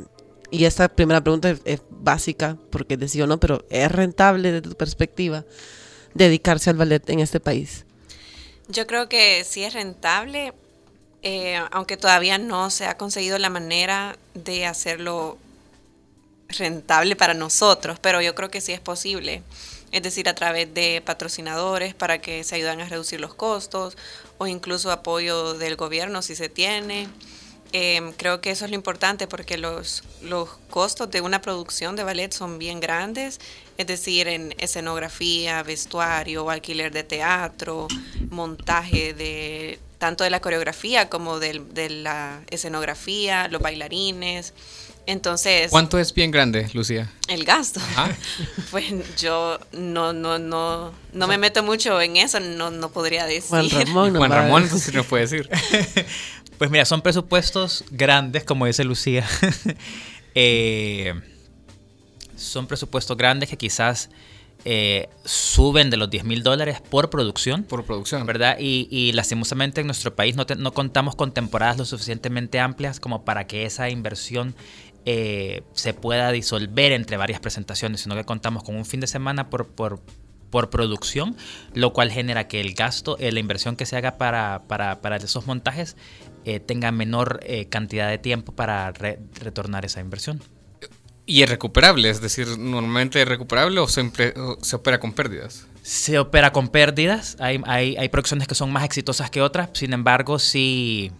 y esta primera pregunta es, básica, porque sí o no, pero ¿es rentable desde tu perspectiva dedicarse al ballet en este país? Yo creo que sí es rentable, eh, aunque todavía no se ha conseguido la manera de hacerlo rentable para nosotros, pero yo creo que sí es posible. Es decir, a través de patrocinadores para que se ayuden a reducir los costos o incluso apoyo del gobierno si se tiene. Eh, creo que eso es lo importante porque los, los costos de una producción de ballet son bien grandes, es decir, en escenografía, vestuario, alquiler de teatro, montaje de tanto de la coreografía como del- de, la escenografía, los bailarines. Entonces, ¿Cuánto es bien grande, Lucía? el gasto. Ajá. Pues yo no, no, no, no me meto mucho en eso, no, no podría decir. Juan Ramón, eso sí nos puede decir. Pues mira, son presupuestos grandes, como dice Lucía. Eh, son presupuestos grandes que quizás eh, suben de los 10 mil dólares por producción. Por producción. ¿Verdad? Y, y lastimosamente en nuestro país no, te- no contamos con temporadas lo suficientemente amplias como para que esa inversión eh, se pueda disolver entre varias presentaciones, sino que contamos con un fin de semana por, por, por producción, lo cual genera que el gasto, eh, la inversión que se haga para, para, para esos montajes eh, tenga menor eh, cantidad de tiempo para re- retornar esa inversión. Y es recuperable, es decir, normalmente es recuperable o siempre o se opera con pérdidas. Se opera con pérdidas, hay, hay, hay producciones que son más exitosas que otras, sin embargo, sí,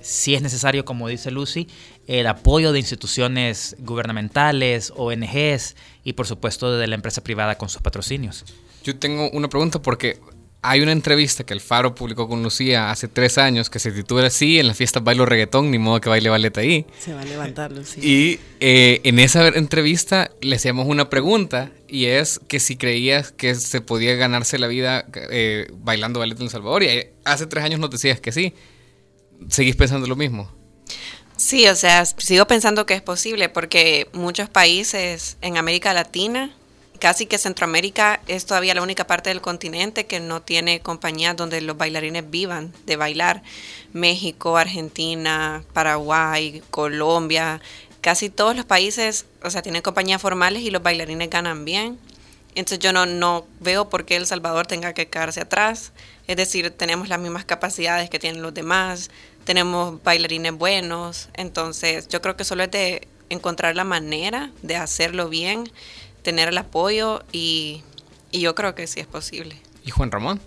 sí es necesario, como dice Lucy, el apoyo de instituciones gubernamentales, ONGs y por supuesto de la empresa privada con sus patrocinios. Yo tengo una pregunta porque hay una entrevista que el Faro publicó con Lucía hace tres años que se titula así, en la fiesta bailo reggaetón, ni modo que baile ballet ahí. Se va a levantar, Lucía. Y eh, en esa entrevista le hacíamos una pregunta y es que si creías que se podía ganarse la vida eh, bailando ballet en El Salvador y eh, hace tres años nos decías que sí. ¿Seguís pensando lo mismo? Sí, o sea, sigo pensando que es posible porque muchos países en América Latina, casi que Centroamérica es todavía la única parte del continente que no tiene compañías donde los bailarines vivan de bailar. México, Argentina, Paraguay, Colombia, casi todos los países, o sea, tienen compañías formales y los bailarines ganan bien. Entonces yo no, no veo por qué El Salvador tenga que quedarse atrás. Es decir, tenemos las mismas capacidades que tienen los demás, tenemos bailarines buenos, entonces yo creo que solo es de encontrar la manera de hacerlo bien, tener el apoyo y, y yo creo que sí es posible. ¿Y Juan Ramón?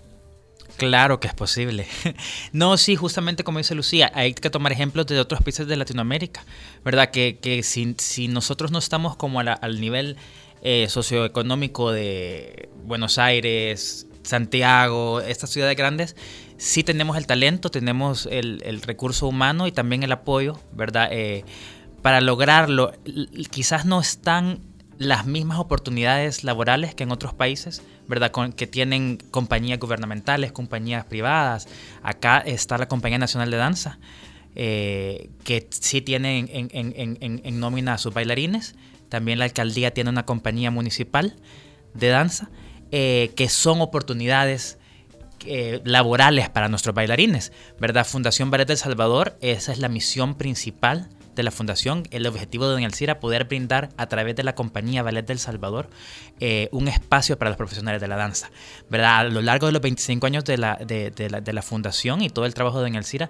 Claro que es posible. No, sí, justamente como dice Lucía, hay que tomar ejemplos de otros países de Latinoamérica, ¿verdad? Que, que si, si nosotros no estamos como a la- al nivel eh, socioeconómico de Buenos Aires, Santiago, estas ciudades grandes, sí tenemos el talento, tenemos el, el recurso humano y también el apoyo, ¿verdad? Eh, para lograrlo, quizás no están las mismas oportunidades laborales que en otros países, ¿verdad? Que tienen compañías gubernamentales, compañías privadas. Acá está la Compañía Nacional de Danza, eh, que sí tiene en, en- en- en- en nómina a sus bailarines. También la alcaldía tiene una compañía municipal de danza, eh, que son oportunidades eh, laborales para nuestros bailarines, ¿verdad? Fundación Ballet del Salvador, esa es la misión principal de la fundación, el objetivo de Doña Alcira, poder brindar a través de la compañía Ballet del Salvador eh, un espacio para los profesionales de la danza, ¿verdad? A lo largo de los 25 años de la, de, de la, de la fundación y todo el trabajo de Doña Alcira,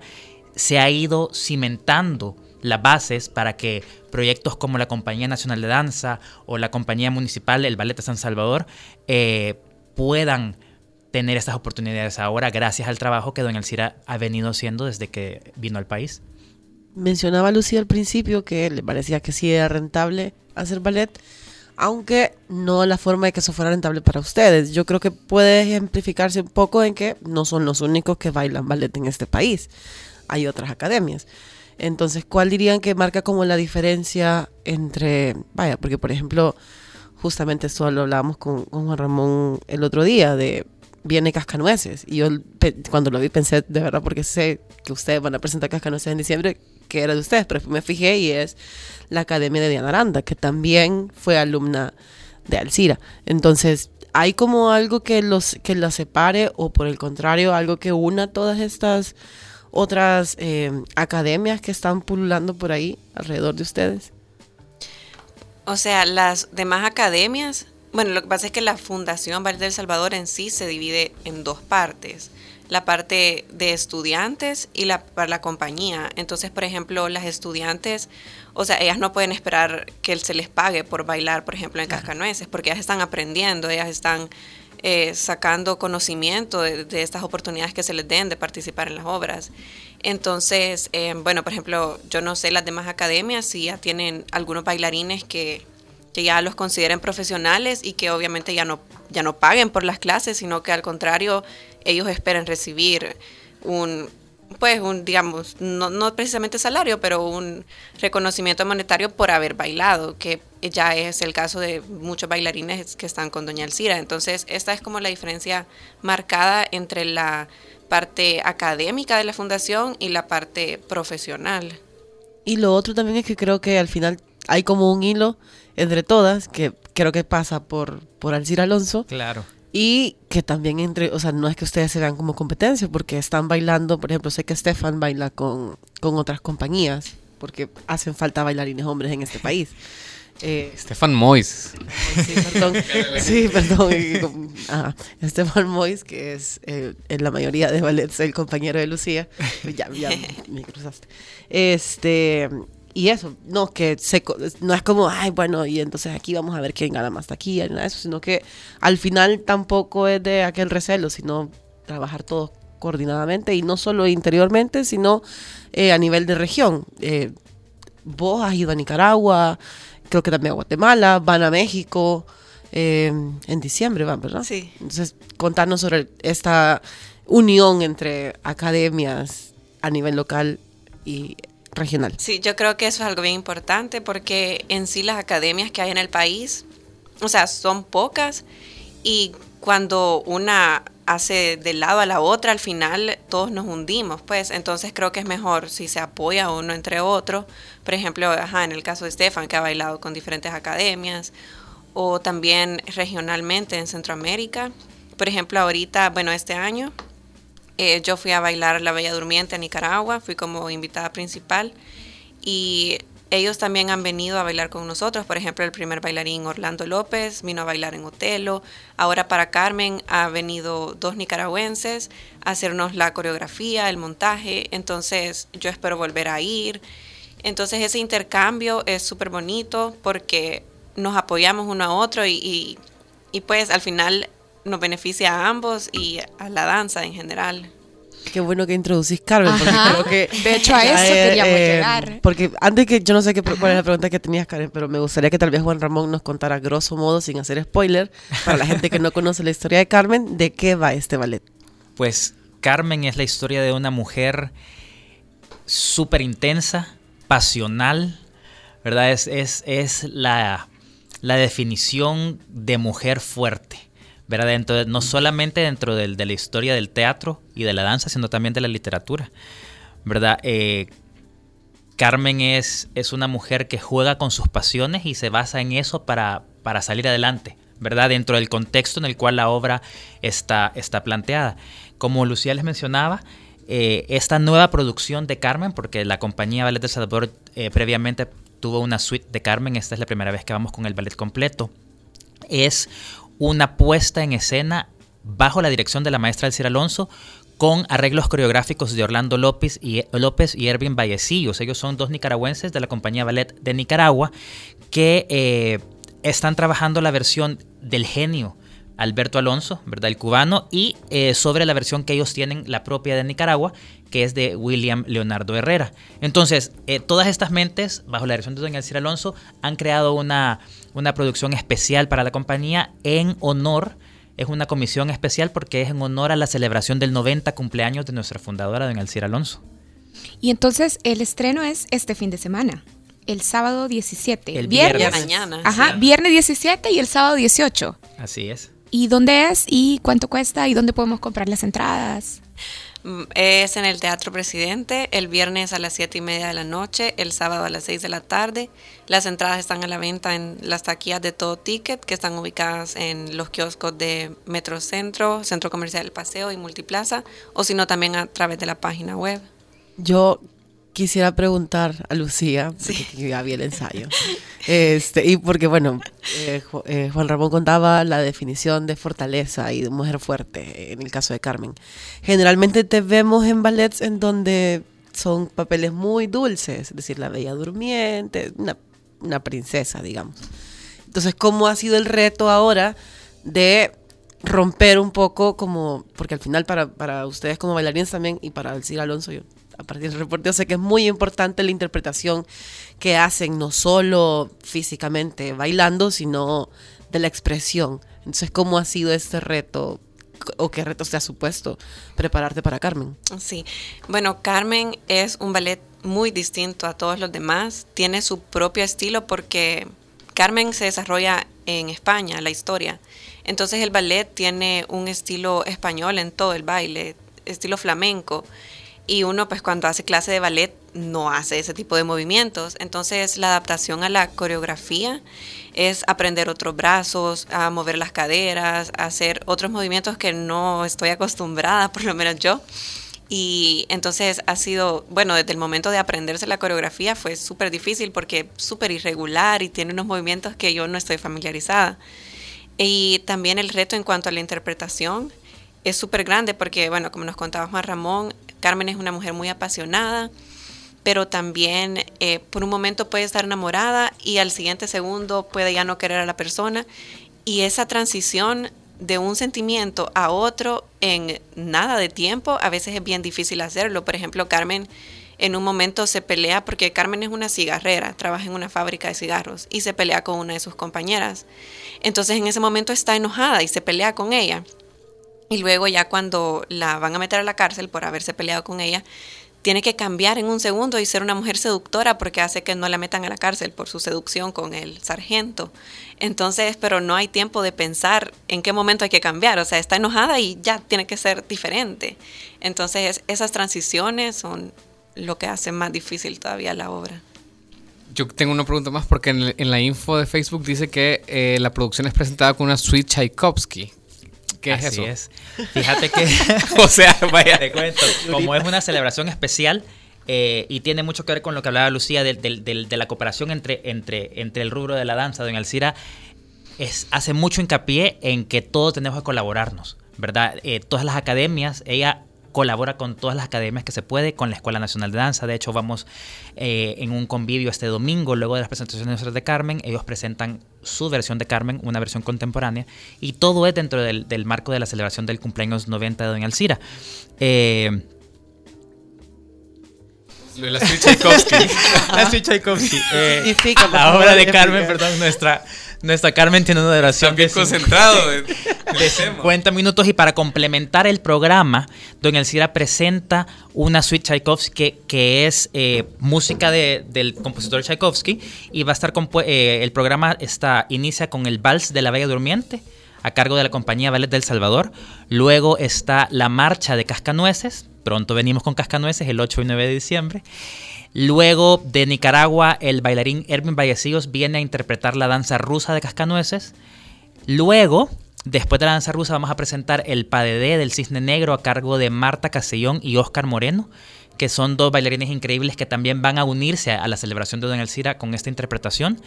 se ha ido cimentando las bases para que proyectos como la Compañía Nacional de Danza o la Compañía Municipal, el Ballet de San Salvador, eh, puedan tener estas oportunidades ahora gracias al trabajo que Don Alcira ha venido haciendo desde que vino al país. Mencionaba Lucía al principio que le parecía que sí era rentable hacer ballet, aunque no la forma de que eso fuera rentable para ustedes. Yo creo que puede ejemplificarse un poco en que no son los únicos que bailan ballet en este país. Hay otras academias. Entonces, ¿cuál dirían que marca como la diferencia entre, vaya, porque por ejemplo, justamente esto lo hablábamos con, con Juan Ramón el otro día, de viene Cascanueces. Y yo cuando lo vi pensé, de verdad, porque sé que ustedes van a presentar Cascanueces en diciembre, que era de ustedes, pero me fijé y es la Academia de Diana Aranda, que también fue alumna de Alcira. Entonces, ¿hay como algo que los que la separe o por el contrario, algo que una todas estas otras eh, academias que están pululando por ahí alrededor de ustedes? O sea, las demás academias, bueno, lo que pasa es que la Fundación Valle del Salvador en sí se divide en dos partes la parte de estudiantes y la, para la compañía. Entonces, por ejemplo, las estudiantes, o sea, ellas no pueden esperar que se les pague por bailar, por ejemplo, en Cascanueces, porque ellas están aprendiendo, ellas están eh, sacando conocimiento de, estas oportunidades que se les den de participar en las obras. Entonces, eh, bueno, por ejemplo, yo no sé las demás academias si ya tienen algunos bailarines que, que ya los consideren profesionales y que obviamente ya no, ya no paguen por las clases, sino que al contrario ellos esperan recibir un, pues un, digamos, no, no, precisamente salario, pero un reconocimiento monetario por haber bailado, que ya es el caso de muchos bailarines que están con Doña Alcira. Entonces, esta es como la diferencia marcada entre la parte académica de la fundación y la parte profesional. Y lo otro también es que creo que al final hay como un hilo entre todas, que creo que pasa por, por Alcira Alonso. Claro y que también entre, o sea, no es que ustedes se vean como competencia, porque están bailando, por ejemplo, sé que Stefan baila con, otras compañías, porque hacen falta bailarines hombres en este país. Eh, Stefan Mois. Sí, perdón. sí, perdón. Stefan Mois, que es eh, en la mayoría de ballets el compañero de Lucía. Ya, ya me cruzaste. Este, y eso, no, que se, no es como, ay, bueno, y entonces aquí vamos a ver quién gana más taquilla, nada de eso, sino que al final tampoco es de aquel recelo, sino trabajar todos coordinadamente y no solo interiormente, sino eh, a nivel de región. Eh, vos has ido a Nicaragua, creo que también a Guatemala, van a México, eh, en diciembre van, ¿verdad? Sí. Entonces, contarnos sobre esta unión entre academias a nivel local y regional. Sí, yo creo que eso es algo bien importante porque en sí las academias que hay en el país, o sea, son pocas y cuando una hace de lado a la otra, al final todos nos hundimos, pues. Entonces creo que es mejor si se apoya uno entre otros, por ejemplo, ajá, en el caso de Stefan, que ha bailado con diferentes academias, o también regionalmente en Centroamérica, por ejemplo, ahorita, bueno, este año eh, yo fui a bailar La Bella Durmiente a Nicaragua, fui como invitada principal y ellos también han venido a bailar con nosotros. Por ejemplo, el primer bailarín Orlando López vino a bailar en Otelo. Ahora para Carmen ha venido dos nicaragüenses a hacernos la coreografía, el montaje. Entonces yo espero volver a ir. Entonces ese intercambio es súper bonito porque nos apoyamos uno a otro y, y, y pues al final nos beneficia a ambos y a la danza en general. Qué bueno que introducís Carmen, porque creo que... De hecho, a eso queríamos eh, llegar. Porque antes que, yo no sé qué, cuál es la pregunta que tenías, Karen, pero me gustaría que tal vez Juan Ramón nos contara grosso modo, sin hacer spoiler, para la gente que no conoce la historia de Carmen, de qué va este ballet. Pues Carmen es la historia de una mujer súper intensa, pasional, ¿verdad? Es, es, es la, la definición de mujer fuerte ¿verdad? Dentro no solamente dentro de la historia del teatro y de la danza, sino también de la literatura, ¿verdad? Eh, Carmen es, es una mujer que juega con sus pasiones y se basa en eso para, para salir adelante, ¿verdad? Dentro del contexto en el cual la obra está, está planteada. Como Lucía les mencionaba, eh, esta nueva producción de Carmen, porque la compañía Ballet de Salvador eh, previamente tuvo una suite de Carmen, esta es la primera vez que vamos con el ballet completo, es una puesta en escena bajo la dirección de la maestra Elcira Alonso con arreglos coreográficos de Orlando López y, López y Ervin Vallecillos. Ellos son dos nicaragüenses de la compañía Ballet de Nicaragua que eh, están trabajando la versión del genio Alberto Alonso, ¿verdad? El cubano, y eh, sobre la versión que ellos tienen, la propia de Nicaragua, que es de William Leonardo Herrera. Entonces, eh, todas estas mentes, bajo la dirección de Don Alcir Alonso, han creado una, una producción especial para la compañía en honor, es una comisión especial porque es en honor a la celebración del 90 cumpleaños de nuestra fundadora, Don Alcir Alonso. Y entonces el estreno es este fin de semana el sábado 17. El viernes. Mañana. Ajá, viernes 17 y el sábado 18. Así es. ¿Y dónde es? ¿Y cuánto cuesta? ¿Y dónde podemos comprar las entradas? Es en el Teatro Presidente, el viernes a las 7 y media de la noche, el sábado a las 6 de la tarde. Las entradas están a la venta en las taquillas de todo ticket, que están ubicadas en los kioscos de Metrocentro, Centro Comercial del Paseo y Multiplaza, o si no también a través de la página web. Yo quisiera preguntar a Lucía, porque ya vi el ensayo. Este, y porque, bueno, eh, eh, Juan Ramón contaba la definición de fortaleza y de mujer fuerte en el caso de Carmen. Generalmente te vemos en ballets en donde son papeles muy dulces, es decir, la bella durmiente, una, una princesa, digamos. Entonces, ¿cómo ha sido el reto ahora de romper un poco como, porque al final para, para ustedes como bailarines también y para Alcir Alonso, yo a partir del reporte, sé que es muy importante la interpretación que hacen, no solo físicamente bailando, sino de la expresión. Entonces, ¿cómo ha sido este reto? ¿O qué retos te ha supuesto prepararte para Carmen? Sí, bueno, Carmen es un ballet muy distinto a todos los demás, tiene su propio estilo porque Carmen se desarrolla en España, la historia. Entonces el ballet tiene un estilo español en todo el baile, estilo flamenco. Y uno pues cuando hace clase de ballet no hace ese tipo de movimientos. Entonces la adaptación a la coreografía es aprender otros brazos, a mover las caderas, a hacer otros movimientos que no estoy acostumbrada, por lo menos yo. Y entonces ha sido, bueno, desde el momento de aprenderse la coreografía fue súper difícil porque súper irregular y tiene unos movimientos que yo no estoy familiarizada. Y también el reto en cuanto a la interpretación es súper grande porque, bueno, como nos contaba Juan Ramón, Carmen es una mujer muy apasionada, pero también eh, por un momento puede estar enamorada y al siguiente segundo puede ya no querer a la persona. Y esa transición de un sentimiento a otro en nada de tiempo, a veces es bien difícil hacerlo. Por ejemplo, Carmen en un momento se pelea porque Carmen es una cigarrera, trabaja en una fábrica de cigarros y se pelea con una de sus compañeras. Entonces en ese momento está enojada y se pelea con ella. Y luego ya cuando la van a meter a la cárcel por haberse peleado con ella, tiene que cambiar en un segundo y ser una mujer seductora porque hace que no la metan a la cárcel por su seducción con el sargento. Entonces, pero no hay tiempo de pensar en qué momento hay que cambiar. O sea, está enojada y ya tiene que ser diferente. Entonces, esas transiciones son lo que hace más difícil todavía la obra. Yo tengo una pregunta más porque en, la info de Facebook dice que eh, la producción es presentada con una suite Tchaikovsky. ¿Qué es Así eso? es. Fíjate que. o sea, vaya. Te cuento. Como es una celebración especial. eh, y tiene mucho que ver con lo que hablaba Lucía del- del- del- de, la cooperación entre, entre, entre el rubro de la danza. Doña Alcira es, hace mucho hincapié en que todos tenemos que colaborarnos, ¿verdad? Eh, todas las academias, ella colabora con todas las academias que se puede, con la Escuela Nacional de Danza. De hecho, vamos eh, en un convivio este domingo, luego de las presentaciones de Carmen. Ellos presentan su versión de Carmen, una versión contemporánea, y todo es dentro del, del marco de la celebración del cumpleaños 90 de Doña Alcira. Eh, la Tchaikovsky. la Tchaikovsky. Eh, la obra de. Carmen, perdón, nuestra, nuestra Carmen tiene una duración Bien de concentrado. de- de 50 minutos y para complementar el programa, Don Elcira presenta una suite Tchaikovsky que, que es eh, música de- del compositor Tchaikovsky y va a estar eh, el programa está inicia con el vals de la Bella Durmiente a cargo de la compañía Ballet del Salvador. Luego está la marcha de Cascanueces. Pronto venimos con Cascanueces el 8 y 9 de diciembre. Luego de Nicaragua, el bailarín Erwin Vallecillos viene a interpretar la danza rusa de Cascanueces. Luego, después de la danza rusa, vamos a presentar el Padedé del Cisne Negro a cargo de Marta Castellón y Oscar Moreno, que son dos bailarines increíbles que también van a unirse a la celebración de Don Elcira con esta interpretación.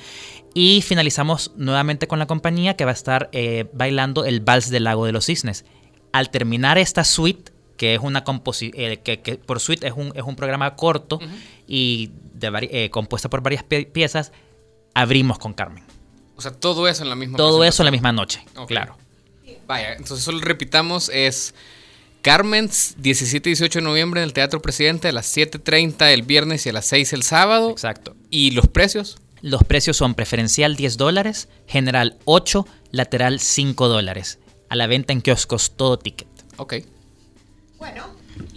Y finalizamos nuevamente con la compañía que va a estar eh, bailando el Vals del Lago de los Cisnes. Al terminar esta suite, que es una composi eh, que, que por suite es un, es un programa corto y de eh, compuesto por varias pie- piezas, abrimos con Carmen. O sea, todo eso en la misma Todo eso en la misma noche, claro. Vaya, entonces solo repitamos, es Carmen, 17 y 18 de noviembre en el Teatro Presidente, a las 7.30 el viernes y a las 6 el sábado. Exacto. ¿Y los precios? Los precios son preferencial 10 dólares, general 8, lateral 5 dólares. A la venta en kioscos todo ticket. Ok.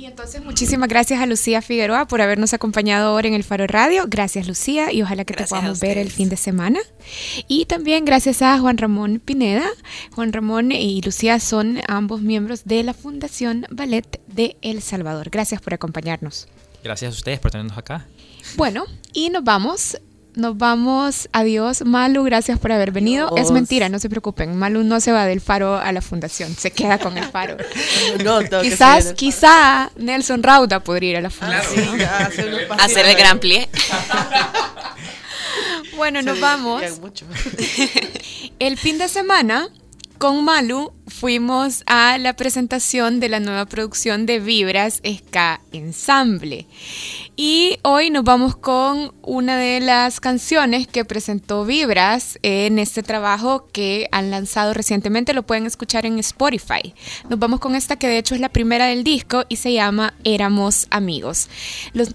Y entonces muchísimas gracias a Lucía Figueroa por habernos acompañado ahora en el Faro Radio. Gracias Lucía y ojalá que Gracias te podamos ver el fin de semana. Y también gracias a Juan Ramón Pineda. Juan Ramón y Lucía son ambos miembros de la Fundación Ballet de El Salvador. Gracias por acompañarnos. Gracias a ustedes por tenernos acá. Bueno, y nos vamos. Nos vamos. Adiós, Malu. Gracias por haber venido. Es mentira, no se preocupen. Malu no se va del faro a la fundación. Se queda con el faro. No, que Quizás, quizá Nelson Rauda podría ir a la fundación. Hacer el gran plie. Bueno, nos Sí, vamos. mucho. El fin de semana, con Malu, fuimos a la presentación de la nueva producción de Vibras Ska Ensamble. Y hoy nos vamos con una de las canciones que presentó Vibras en este trabajo que han lanzado recientemente. Lo pueden escuchar en Spotify. Nos vamos con esta que de hecho es la primera del disco y se llama Éramos Amigos.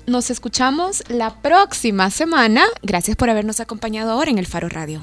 Nos escuchamos la próxima semana. Gracias por habernos acompañado ahora en el Faro Radio.